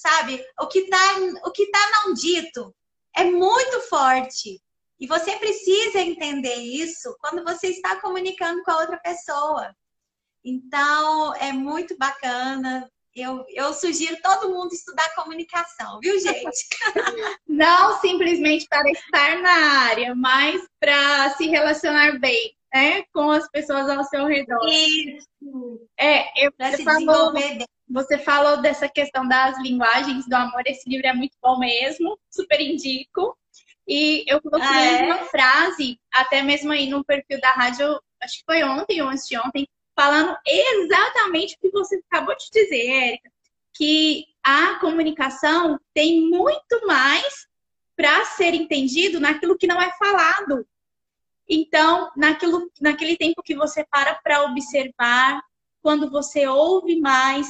sabe? O que tá, o que tá não dito é muito forte. E você precisa entender isso quando você está comunicando com a outra pessoa. Então, é muito bacana. Eu, eu sugiro todo mundo estudar comunicação, viu, gente? Não simplesmente para estar na área, mas para se relacionar bem né, com as pessoas ao seu redor. Isso. É, eu, você, falou, você falou dessa questão das linguagens do amor. Esse livro é muito bom mesmo, super indico. E eu coloquei ah, é? uma frase, até mesmo aí no perfil da rádio, acho que foi ontem ou antes de ontem, falando exatamente o que você acabou de dizer, Érica, que a comunicação tem muito mais para ser entendido naquilo que não é falado. Então, naquilo, naquele tempo que você para para observar, quando você ouve mais,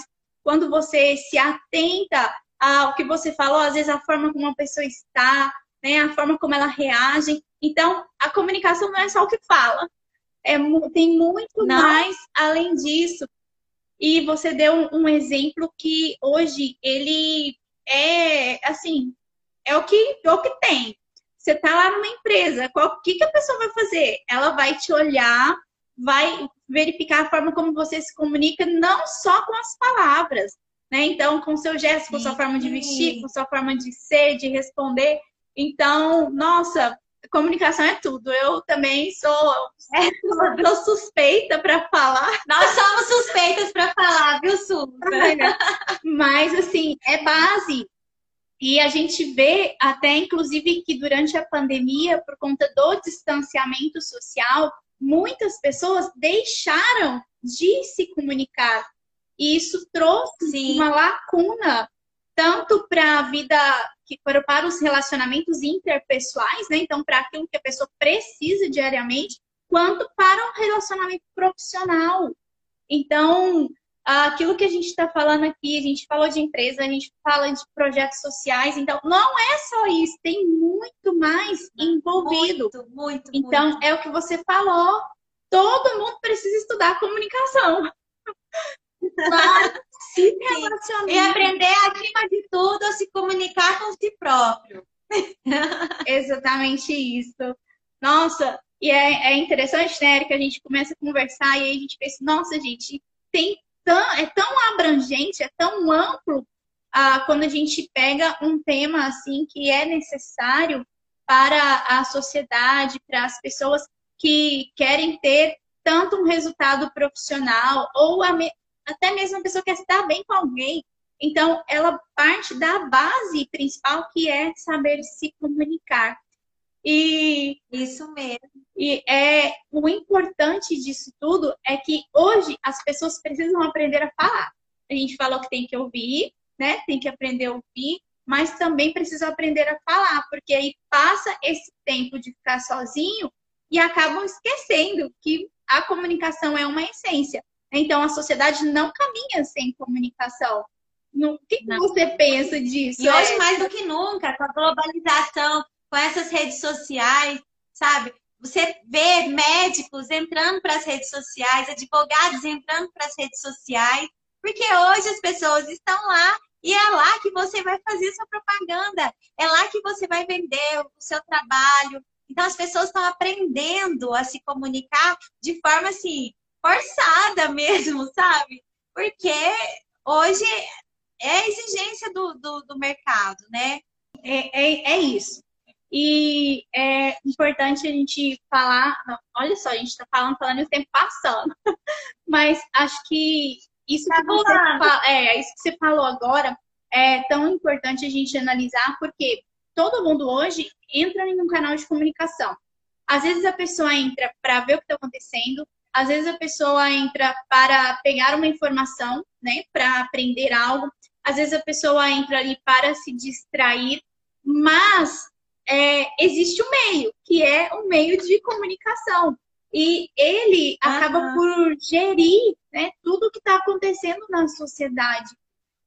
quando você se atenta ao que você falou, às vezes a forma como uma pessoa está, né, a forma como ela reage. Então, a comunicação não é só o que fala, é, tem muito não. mais além disso. E você deu um, um exemplo que hoje ele é assim, é o que, é o que tem. Você está lá numa empresa, o que, que a pessoa vai fazer? Ela vai te olhar, vai verificar a forma como você se comunica, não só com as palavras, né? Então, com seu gesto, com sua forma de vestir, com sua forma de ser, de responder. Então, nossa, comunicação é tudo. Eu também sou, é, sou suspeita para falar. Nós somos suspeitas para falar, viu, Su? Mas, assim, é base. E a gente vê até, inclusive, que durante a pandemia, por conta do distanciamento social, muitas pessoas deixaram de se comunicar. E isso trouxe Sim. uma lacuna, tanto para a vida, para, para os relacionamentos interpessoais, né? Então, para aquilo que a pessoa precisa diariamente, quanto para o relacionamento profissional. Então, aquilo que a gente está falando aqui, a gente falou de empresa, a gente fala de projetos sociais, então não é só isso, tem muito mais envolvido. Muito, muito. Então, muito. é o que você falou. Todo mundo precisa estudar comunicação. se relacionar. E aprender, acima de tudo, a se comunicar com si próprio. Exatamente isso. Nossa, e é, é interessante, né, que a gente começa a conversar e aí a gente pensa, nossa, gente, tem tão, é tão abrangente, é tão amplo ah, quando a gente pega um tema assim que é necessário para a sociedade, para as pessoas que querem ter tanto um resultado profissional ou me... até mesmo a pessoa quer estar bem com alguém. Então, ela parte da base principal que é saber se comunicar. E isso mesmo. E é o importante disso tudo é que hoje as pessoas precisam aprender a falar. A gente falou que tem que ouvir, né? Tem que aprender a ouvir, mas também precisa aprender a falar, porque aí passa esse tempo de ficar sozinho e acabam esquecendo que a comunicação é uma essência. Então a sociedade não caminha sem comunicação. O que, que você pensa disso? E hoje, mais do que nunca, com a globalização, com essas redes sociais, sabe? Você vê médicos entrando para as redes sociais, advogados entrando para as redes sociais, porque hoje as pessoas estão lá e é lá que você vai fazer sua propaganda, é lá que você vai vender o seu trabalho. Então as pessoas estão aprendendo a se comunicar de forma assim, forçada mesmo, sabe? Porque hoje é a exigência do, do, do mercado, né? É, é, é isso. E é importante a gente falar, olha só, a gente está falando, falando e o tempo passando. Mas acho que isso que, você, é, isso que você falou agora é tão importante a gente analisar, porque todo mundo hoje entra em um canal de comunicação. Às vezes a pessoa entra para ver o que está acontecendo, às vezes a pessoa entra para pegar uma informação, né, para aprender algo, às vezes a pessoa entra ali para se distrair, mas é, existe um meio, que é o um meio de comunicação. E ele acaba por gerir né, tudo que está acontecendo na sociedade.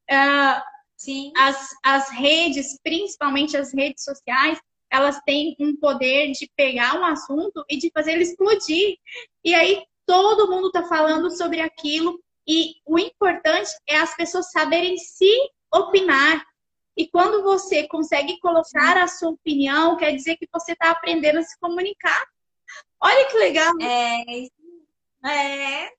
Uh, Sim. As, as redes, principalmente as redes sociais, elas têm um poder de pegar um assunto e de fazer ele explodir. E aí todo mundo está falando sobre aquilo. E o importante é as pessoas saberem se opinar, e quando você consegue colocar a sua opinião, quer dizer que você está aprendendo a se comunicar. Olha que legal. É. É.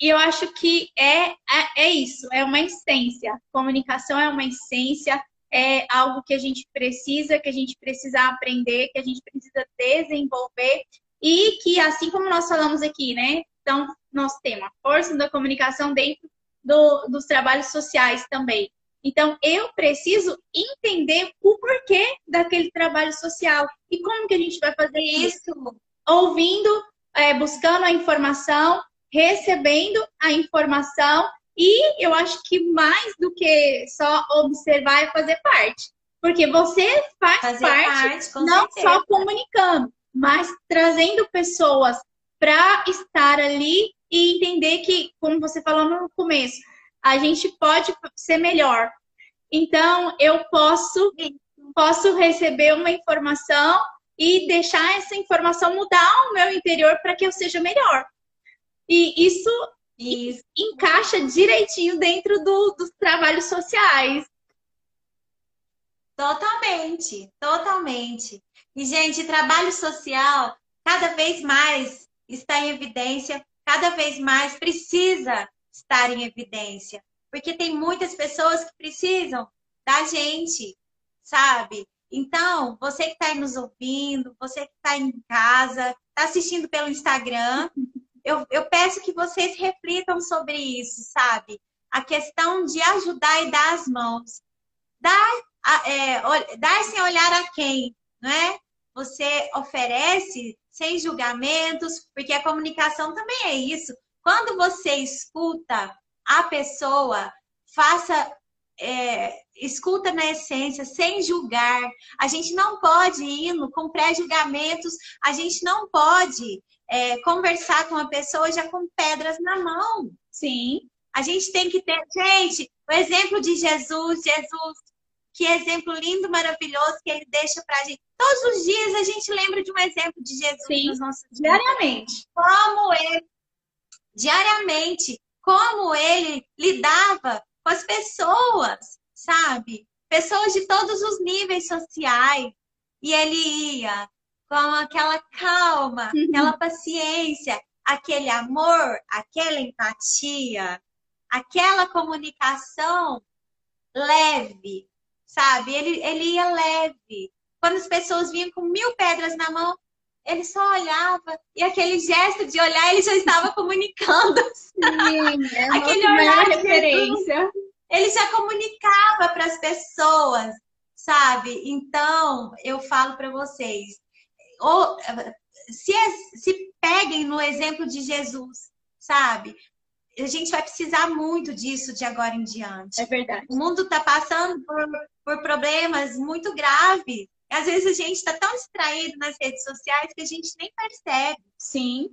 E eu acho que é, é, é isso, é uma essência. Comunicação é uma essência, é algo que a gente precisa, que a gente precisa aprender, que a gente precisa desenvolver. E que, assim como nós falamos aqui, né? Então, nós temos a força da comunicação dentro do, dos trabalhos sociais também. Então, eu preciso entender o porquê daquele trabalho social. E como que a gente vai fazer isso? Ouvindo, é, buscando a informação, recebendo a informação e eu acho que mais do que só observar é fazer parte. Porque você faz fazer parte, parte não certeza. só comunicando, mas trazendo pessoas para estar ali e entender que, como você falou no começo, a gente pode ser melhor. Então, eu posso, posso receber uma informação e deixar essa informação mudar o meu interior para que eu seja melhor. E isso, isso. encaixa direitinho dentro do, dos trabalhos sociais. Totalmente, totalmente. E, gente, trabalho social cada vez mais está em evidência, cada vez mais precisa estar em evidência. Porque tem muitas pessoas que precisam da gente, sabe? Então, você que está nos ouvindo, você que está em casa, está assistindo pelo Instagram, eu, eu peço que vocês reflitam sobre isso, sabe? A questão de ajudar e dar as mãos. Dar, é, dar sem olhar a quem, não é? Você oferece sem julgamentos, porque a comunicação também é isso. Quando você escuta a pessoa, faça, é, escuta na essência, sem julgar. A gente não pode ir com pré-julgamentos, a gente não pode é, conversar com a pessoa já com pedras na mão. Sim. A gente tem que ter, gente, o exemplo de Jesus, Jesus, que exemplo lindo, maravilhoso que ele deixa pra gente. Todos os dias a gente lembra de um exemplo de Jesus Sim, nos nossos diariamente. Como ele, diariamente, como ele lidava com as pessoas, sabe? Pessoas de todos os níveis sociais. E ele ia com aquela calma, uhum. aquela paciência, aquele amor, aquela empatia, aquela comunicação leve, sabe? Ele, ele ia leve. Quando as pessoas vinham com mil pedras na mão, ele só olhava e aquele gesto de olhar ele já estava comunicando. Sim, é aquele olhar referência. ele já comunicava para as pessoas, sabe? Então, eu falo para vocês, ou, se, se peguem no exemplo de Jesus, sabe? A gente vai precisar muito disso de agora em diante. É verdade. O mundo está passando por, por problemas muito graves. Às vezes a gente está tão distraído nas redes sociais que a gente nem percebe. Sim.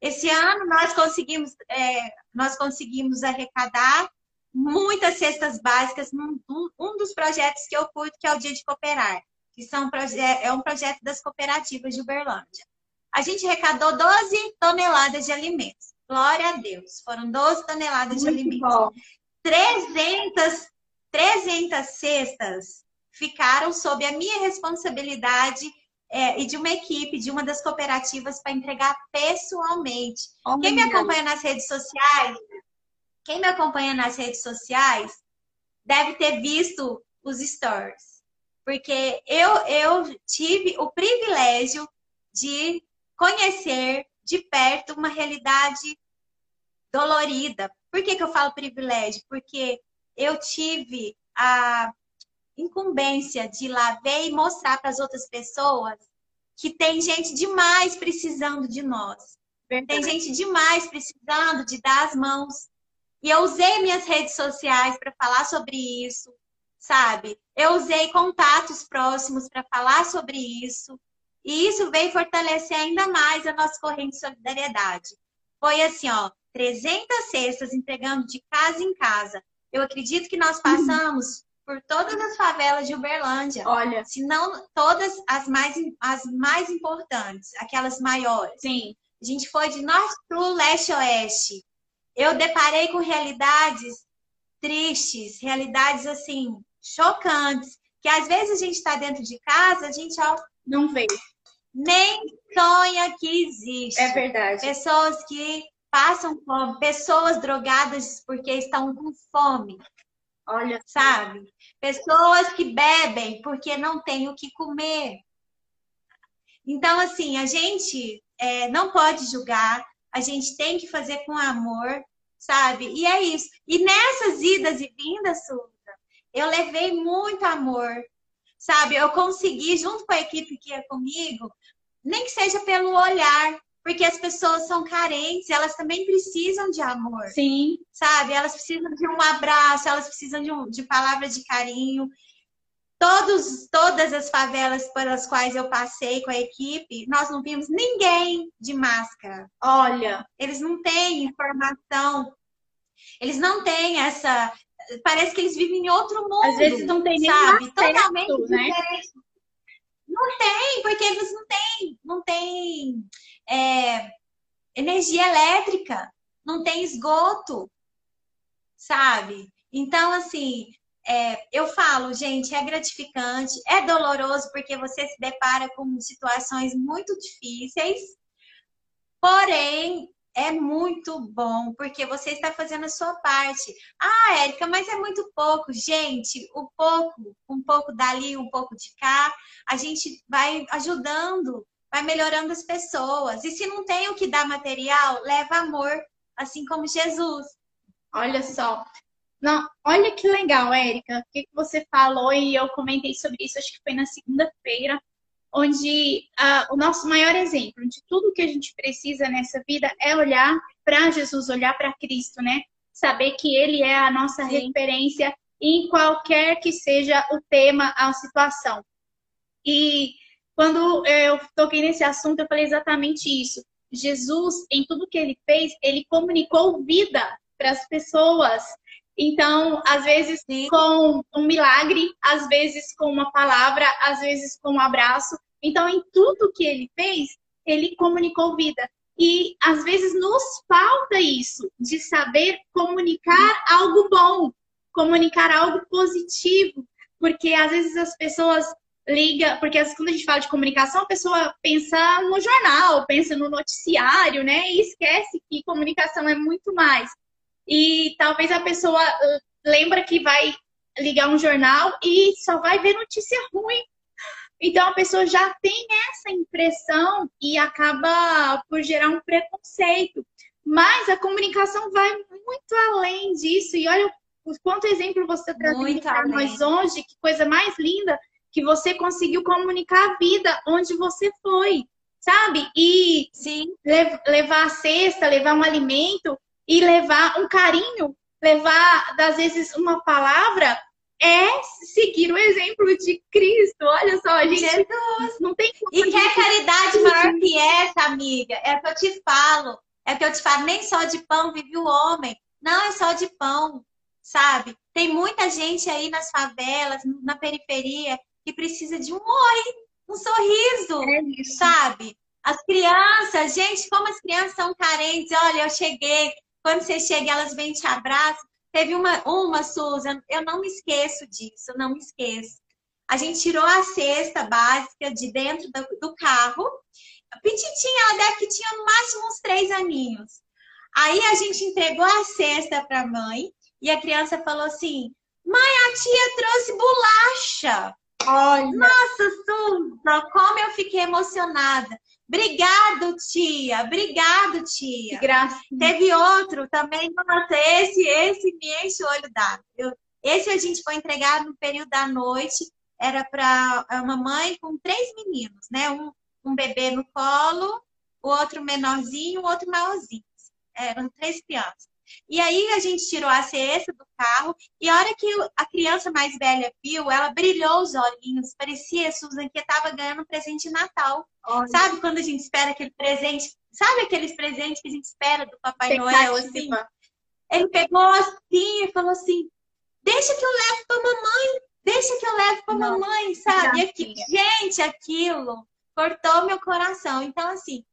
Esse ano nós conseguimos, é, nós conseguimos arrecadar muitas cestas básicas num um, dos projetos que eu curto, que é o Dia de Cooperar, que são, é um projeto das cooperativas de Uberlândia. A gente arrecadou 12 toneladas de alimentos. Glória a Deus. Foram 12 toneladas Muito de alimentos. Bom. 300, 300 cestas ficaram sob a minha responsabilidade é, e de uma equipe, de uma das cooperativas, para entregar pessoalmente. Oh, quem me acompanha nas redes sociais, quem me acompanha nas redes sociais, deve ter visto os stories. Porque eu, eu tive o privilégio de conhecer de perto uma realidade dolorida. Por que, que eu falo privilégio? Porque eu tive a incumbência de ir lá ver e mostrar para as outras pessoas que tem gente demais precisando de nós. Tem gente demais precisando de dar as mãos. E eu usei minhas redes sociais para falar sobre isso, sabe? Eu usei contatos próximos para falar sobre isso. E isso veio fortalecer ainda mais a nossa corrente de solidariedade. Foi assim, ó, 300 cestas entregando de casa em casa. Eu acredito que nós passamos por todas as favelas de Uberlândia. Olha. Se não todas as mais, as mais importantes, aquelas maiores. Sim. A gente foi de norte, sul, leste, oeste. Eu deparei com realidades tristes, realidades assim, chocantes, que às vezes a gente está dentro de casa, a gente ó, não vê. Nem sonha que existe. É verdade. Pessoas que passam fome, pessoas drogadas porque estão com fome. Olha, sabe? Pessoas que bebem porque não têm o que comer. Então, assim, a gente é, não pode julgar, a gente tem que fazer com amor, sabe? E é isso. E nessas idas e vindas, Suza, eu levei muito amor, sabe? Eu consegui, junto com a equipe que é comigo, nem que seja pelo olhar, porque as pessoas são carentes, elas também precisam de amor. Sim. Sabe? Elas precisam de um abraço, elas precisam de, um, de palavras de carinho. Todos, todas as favelas pelas quais eu passei com a equipe, nós não vimos ninguém de máscara. Olha, eles não têm informação, eles não têm essa. Parece que eles vivem em outro mundo. Às vezes não tem nem sabe? Totalmente né? diferente. Não tem, porque eles não têm, não têm é, energia elétrica, não tem esgoto, sabe? Então, assim, é, eu falo, gente, é gratificante, é doloroso porque você se depara com situações muito difíceis, porém é muito bom porque você está fazendo a sua parte. Ah, Érica, mas é muito pouco. Gente, o pouco, um pouco dali, um pouco de cá, a gente vai ajudando vai melhorando as pessoas. E se não tem o que dar material, leva amor, assim como Jesus. Olha só. Não, olha que legal, Érica, o que você falou e eu comentei sobre isso, acho que foi na segunda-feira, onde uh, o nosso maior exemplo de tudo que a gente precisa nessa vida é olhar para Jesus, olhar para Cristo, né? Saber que Ele é a nossa Sim. referência em qualquer que seja o tema, a situação. E quando eu toquei nesse assunto, eu falei exatamente isso. Jesus, em tudo que ele fez, ele comunicou vida para as pessoas. Então, às vezes Sim. com um milagre, às vezes com uma palavra, às vezes com um abraço. Então, em tudo que ele fez, ele comunicou vida. E às vezes nos falta isso, de saber comunicar algo bom, comunicar algo positivo, porque às vezes as pessoas liga, porque quando a gente fala de comunicação, a pessoa pensa no jornal, pensa no noticiário, né? E esquece que comunicação é muito mais. E talvez a pessoa uh, lembra que vai ligar um jornal e só vai ver notícia ruim. Então a pessoa já tem essa impressão e acaba por gerar um preconceito. Mas a comunicação vai muito além disso. E olha o quanto exemplo você traz para nós hoje, que coisa mais linda que você conseguiu comunicar a vida onde você foi, sabe? E Sim. levar a cesta, levar um alimento e levar um carinho, levar, às vezes, uma palavra é seguir o exemplo de Cristo. Olha só, gente. Jesus. Não tem E que é caridade maior que essa, amiga? É o que eu te falo. É o que eu te falo. Nem só de pão vive o homem. Não é só de pão, sabe? Tem muita gente aí nas favelas, na periferia, que precisa de um oi, um sorriso, é sabe? As crianças, gente, como as crianças são carentes. Olha, eu cheguei. Quando você chega, elas vêm te abraçam. Teve uma, uma, Susan, eu não me esqueço disso, não me esqueço. A gente tirou a cesta básica de dentro do, do carro. Pititinha, ela deve que tinha no máximo uns três aninhos. Aí a gente entregou a cesta para a mãe e a criança falou assim: Mãe, a tia trouxe bolacha. Olha. Nossa, Suza, como eu fiquei emocionada. Obrigado, tia. Obrigado, tia. Graças. Teve outro também. Nossa, esse, esse me enche o olho d'água. Esse a gente foi entregar no período da noite. Era para uma mãe com três meninos, né? Um, um bebê no colo, o outro menorzinho, o outro maiorzinho. Eram três crianças. E aí a gente tirou a cesta do carro e a hora que a criança mais velha viu, ela brilhou os olhinhos, parecia, Susan, que estava ganhando um presente de Natal. Olha. Sabe quando a gente espera aquele presente? Sabe aqueles presentes que a gente espera do Papai Noel, assim? Ele pegou assim e falou assim, deixa que eu levo para mamãe, deixa que eu levo para mamãe, sabe? Aqui, gente, aquilo cortou meu coração. Então, assim,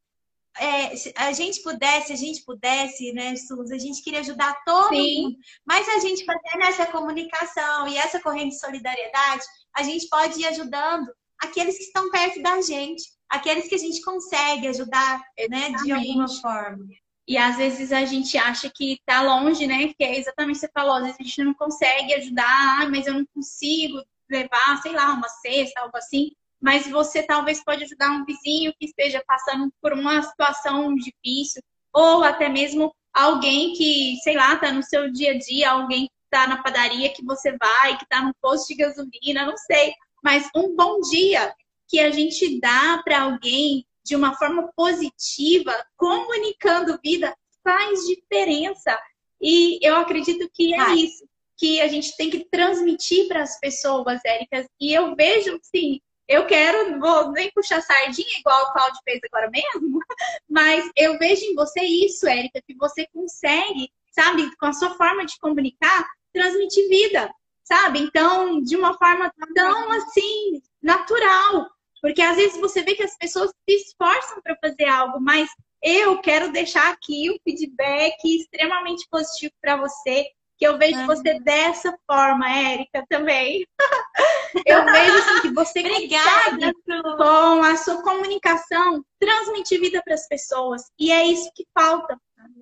é, a gente pudesse, a gente pudesse, né, Suzy, a gente queria ajudar todo Sim. mundo. Mas a gente fazendo essa comunicação e essa corrente de solidariedade, a gente pode ir ajudando aqueles que estão perto da gente, aqueles que a gente consegue ajudar, né, de alguma forma. E às vezes a gente acha que está longe, né? Que é exatamente o que você falou, às vezes a gente não consegue ajudar, mas eu não consigo levar, sei lá, uma cesta, algo assim mas você talvez pode ajudar um vizinho que esteja passando por uma situação difícil, ou até mesmo alguém que, sei lá, está no seu dia a dia, alguém que está na padaria que você vai, que está no posto de gasolina, não sei. Mas um bom dia que a gente dá para alguém de uma forma positiva, comunicando vida, faz diferença. E eu acredito que é isso que a gente tem que transmitir para as pessoas, Érica. E eu vejo, sim, eu quero, vou nem puxar sardinha igual o Claudio fez agora mesmo, mas eu vejo em você isso, Érica, que você consegue, sabe, com a sua forma de comunicar, transmitir vida, sabe? Então, de uma forma tão assim, natural. Porque às vezes você vê que as pessoas se esforçam para fazer algo, mas eu quero deixar aqui um feedback extremamente positivo para você, que eu vejo você dessa forma, Érica, também. eu vejo assim, que você Obrigada, com a sua comunicação transmitir vida para as pessoas. E é isso que falta.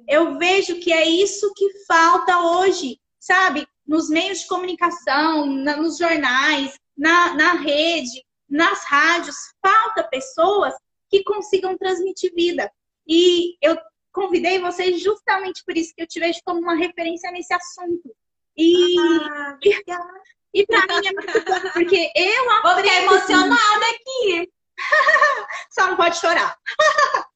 Eu vejo que é isso que falta hoje, sabe? Nos meios de comunicação, na, nos jornais, na, na rede, nas rádios, falta pessoas que consigam transmitir vida. E eu convidei vocês justamente por isso que eu te vejo como uma referência nesse assunto. E, ah, e, e para mim é muito bom, porque eu aprendo... Vou emocionada aqui. Só não pode chorar.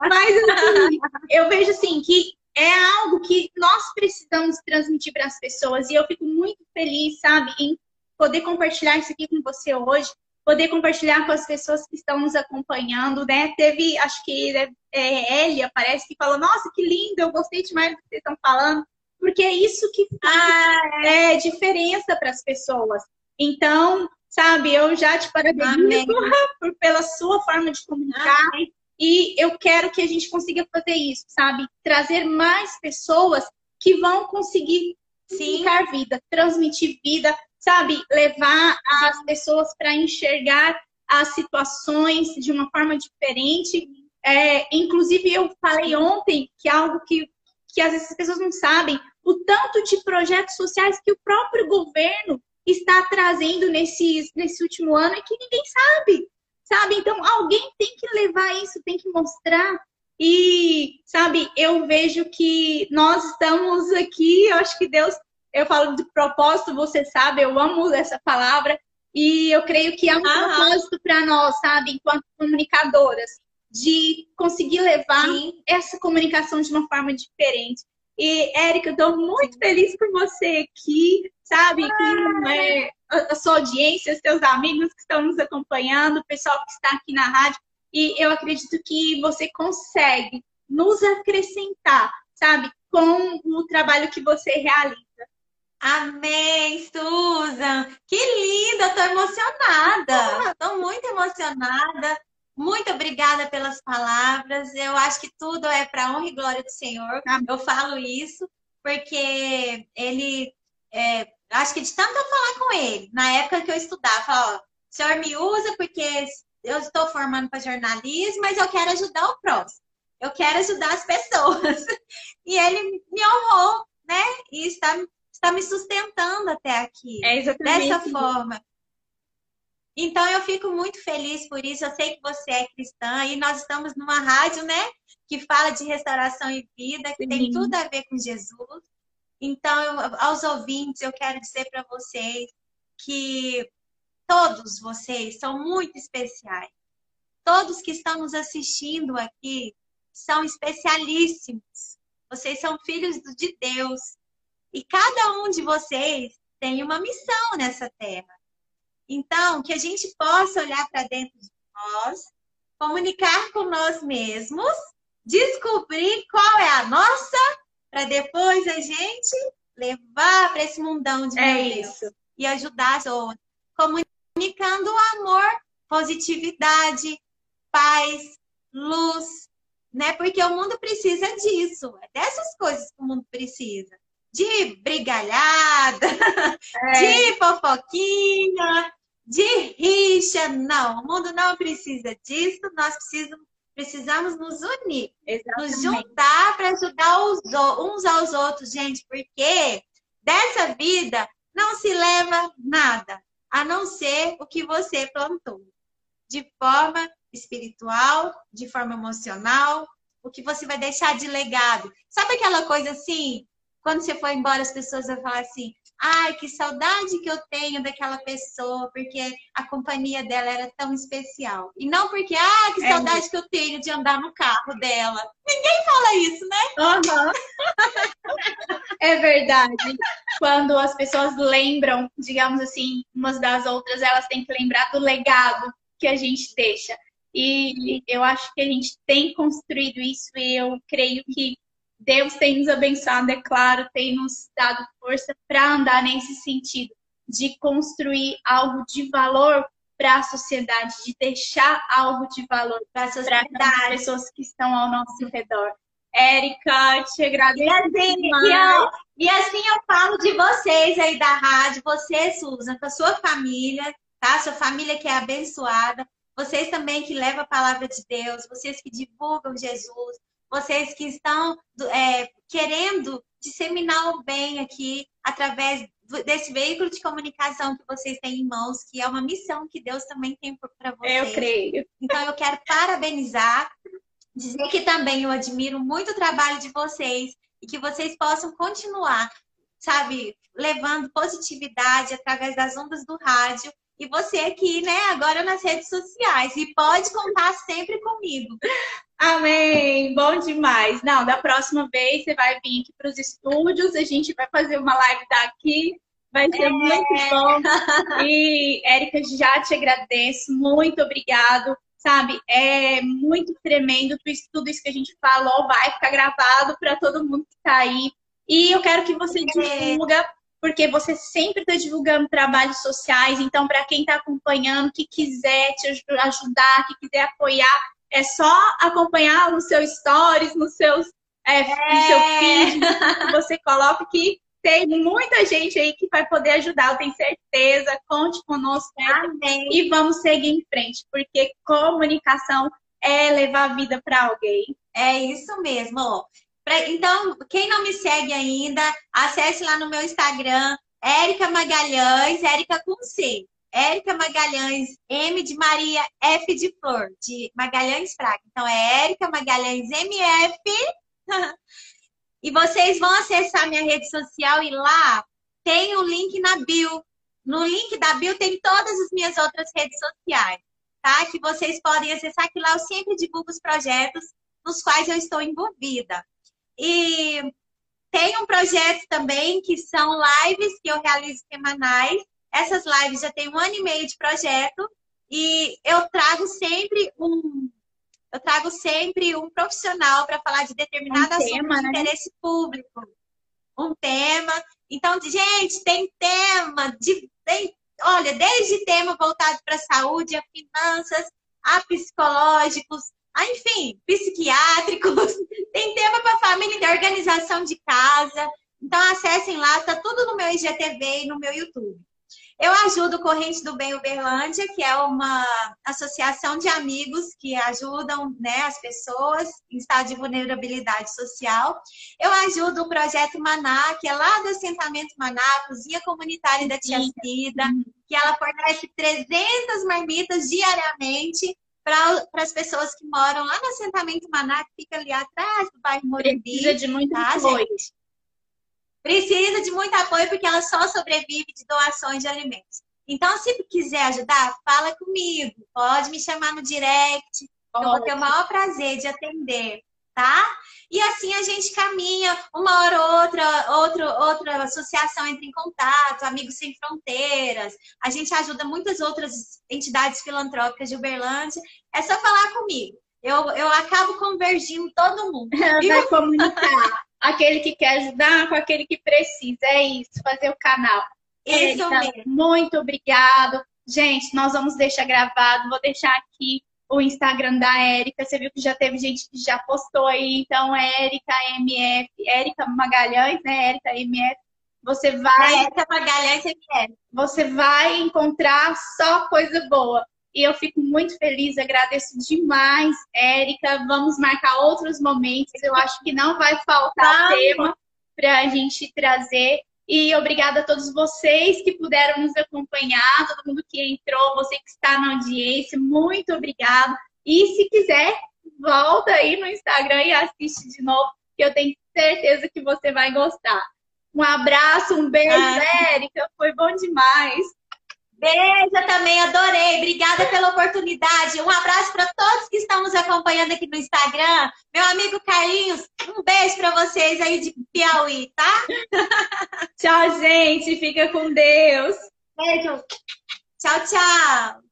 Mas assim, eu vejo assim que é algo que nós precisamos transmitir para as pessoas e eu fico muito feliz, sabe, em poder compartilhar isso aqui com você hoje, poder compartilhar com as pessoas que estão nos acompanhando, né? Teve, acho que é, é, Elia, parece que falou, nossa, que lindo, eu gostei demais do que vocês estão falando, porque é isso que faz é, diferença para as pessoas. Então, sabe, eu já te parabenizo por, pela sua forma de comunicar. Amém. E eu quero que a gente consiga fazer isso, sabe? Trazer mais pessoas que vão conseguir comunicar vida, transmitir vida, sabe, levar as pessoas para enxergar as situações de uma forma diferente. É, inclusive, eu falei ontem que algo que, que às vezes as pessoas não sabem o tanto de projetos sociais que o próprio governo está trazendo nesses, nesse último ano e que ninguém sabe, sabe? Então, alguém tem que levar isso, tem que mostrar. E, sabe, eu vejo que nós estamos aqui, eu acho que Deus, eu falo de propósito, você sabe, eu amo essa palavra, e eu creio que há um Aham. propósito para nós, sabe, enquanto comunicadoras, de conseguir levar Sim. essa comunicação de uma forma diferente. E, Érica, eu estou muito feliz por você aqui, sabe? Que é, a sua audiência, seus amigos que estão nos acompanhando, o pessoal que está aqui na rádio. E eu acredito que você consegue nos acrescentar, sabe? Com o trabalho que você realiza. Amém, Susan! Que linda! Estou emocionada! Estou muito emocionada. Muito obrigada pelas palavras. Eu acho que tudo é para honra e glória do Senhor. Eu falo isso porque ele, é, acho que de tanto eu falar com ele, na época que eu estudava, falava, ó, o senhor me usa porque eu estou formando para jornalismo, mas eu quero ajudar o próximo. Eu quero ajudar as pessoas. E ele me honrou, né? E está, está me sustentando até aqui. É exatamente. Dessa forma. Então eu fico muito feliz por isso. Eu sei que você é cristã e nós estamos numa rádio, né, que fala de restauração e vida, que Sim. tem tudo a ver com Jesus. Então, eu, aos ouvintes, eu quero dizer para vocês que todos vocês são muito especiais. Todos que estão nos assistindo aqui são especialíssimos. Vocês são filhos de Deus. E cada um de vocês tem uma missão nessa terra. Então, que a gente possa olhar para dentro de nós, comunicar com nós mesmos, descobrir qual é a nossa, para depois a gente levar para esse mundão de é isso. e ajudar as outras, comunicando amor, positividade, paz, luz, né? Porque o mundo precisa disso, é dessas coisas que o mundo precisa. De brigalhada, é. de fofoquinha, de rixa. Não, o mundo não precisa disso, nós precisamos, precisamos nos unir, Exatamente. nos juntar para ajudar os, uns aos outros, gente, porque dessa vida não se leva nada, a não ser o que você plantou, de forma espiritual, de forma emocional, o que você vai deixar de legado. Sabe aquela coisa assim, quando você for embora, as pessoas vão falar assim: Ai, que saudade que eu tenho daquela pessoa, porque a companhia dela era tão especial. E não porque, ah, que é saudade é. que eu tenho de andar no carro dela. Ninguém fala isso, né? Uhum. é verdade. Quando as pessoas lembram, digamos assim, umas das outras, elas têm que lembrar do legado que a gente deixa. E eu acho que a gente tem construído isso e eu creio que Deus tem nos abençoado, é claro, tem nos dado força para andar nesse sentido, de construir algo de valor para a sociedade, de deixar algo de valor para as pessoas que estão ao nosso redor. Érica, te agradeço. E assim, e, eu, e assim eu falo de vocês aí da rádio, você, Susan, com a sua família, tá? Sua família que é abençoada, vocês também que levam a palavra de Deus, vocês que divulgam Jesus, vocês que estão é, querendo disseminar o bem aqui através desse veículo de comunicação que vocês têm em mãos, que é uma missão que Deus também tem para vocês. Eu creio. Então eu quero parabenizar, dizer que também eu admiro muito o trabalho de vocês e que vocês possam continuar, sabe, levando positividade através das ondas do rádio e você aqui, né, agora nas redes sociais. E pode contar sempre comigo. Amém! Demais. Não, da próxima vez você vai vir aqui para os estúdios, a gente vai fazer uma live daqui. Vai ser é. muito bom. E, Érica, já te agradeço. Muito obrigado. Sabe, é muito tremendo. Tudo isso que a gente falou vai ficar gravado para todo mundo que está aí. E eu quero que você divulga porque você sempre está divulgando trabalhos sociais. Então, para quem está acompanhando, que quiser te ajudar, que quiser apoiar, é só acompanhar nos seus stories, nos seus é, é. no seu feed, você coloca que tem muita gente aí que vai poder ajudar, eu tenho certeza. Conte conosco Amém. e vamos seguir em frente, porque comunicação é levar a vida para alguém. É isso mesmo. Então, quem não me segue ainda, acesse lá no meu Instagram, Érica Magalhães, Érica com C. Érica Magalhães, M de Maria, F de Flor, de Magalhães Fraga. Então, é Érica Magalhães MF. e vocês vão acessar minha rede social e lá tem o link na bio. No link da bio tem todas as minhas outras redes sociais, tá? Que vocês podem acessar, que lá eu sempre divulgo os projetos nos quais eu estou envolvida. E tem um projeto também que são lives que eu realizo semanais. Essas lives já tem um ano e meio de projeto e eu trago sempre um eu trago sempre um profissional para falar de determinado um assunto tema, de né? interesse público. Um tema. Então, gente, tem tema de tem, olha, desde tema voltado para a saúde, a finanças, a psicológicos, a, enfim, psiquiátricos, tem tema para família de organização de casa. Então acessem lá, tá tudo no meu IGTV e no meu YouTube. Eu ajudo o Corrente do Bem Uberlândia, que é uma associação de amigos que ajudam né, as pessoas em estado de vulnerabilidade social. Eu ajudo o Projeto Maná, que é lá do assentamento Maná, cozinha comunitária da Tia Cida, que ela fornece 300 marmitas diariamente para as pessoas que moram lá no assentamento Maná, que fica ali atrás do bairro Morumbi. Precisa de muito tá. Gente? Precisa de muito apoio porque ela só sobrevive de doações de alimentos. Então, se quiser ajudar, fala comigo. Pode me chamar no direct. Eu vou ter o maior prazer de atender, tá? E assim a gente caminha, uma hora ou outra, outra, outra associação entra em contato, Amigos Sem Fronteiras. A gente ajuda muitas outras entidades filantrópicas de Uberlândia. É só falar comigo. Eu, eu acabo convergindo todo mundo. Vai comunicar aquele que quer ajudar com aquele que precisa. É isso, fazer o canal. Isso mesmo. Muito obrigado. Gente, nós vamos deixar gravado, vou deixar aqui o Instagram da Érica. Você viu que já teve gente que já postou aí, então Érica MF, Érica Magalhães, né? Érica MF. Você vai. Érica Magalhães MF. Você vai encontrar só coisa boa. E eu fico muito feliz, agradeço demais, Érica. Vamos marcar outros momentos. Eu acho que não vai faltar tema para a gente trazer. E obrigada a todos vocês que puderam nos acompanhar, todo mundo que entrou, você que está na audiência, muito obrigado. E se quiser, volta aí no Instagram e assiste de novo, que eu tenho certeza que você vai gostar. Um abraço, um beijo, ah. Érica, foi bom demais. Beijo também, adorei. Obrigada pela oportunidade. Um abraço para todos que estão nos acompanhando aqui no Instagram. Meu amigo Carlinhos, um beijo para vocês aí de Piauí, tá? tchau, gente. Fica com Deus. Beijo. Tchau, tchau.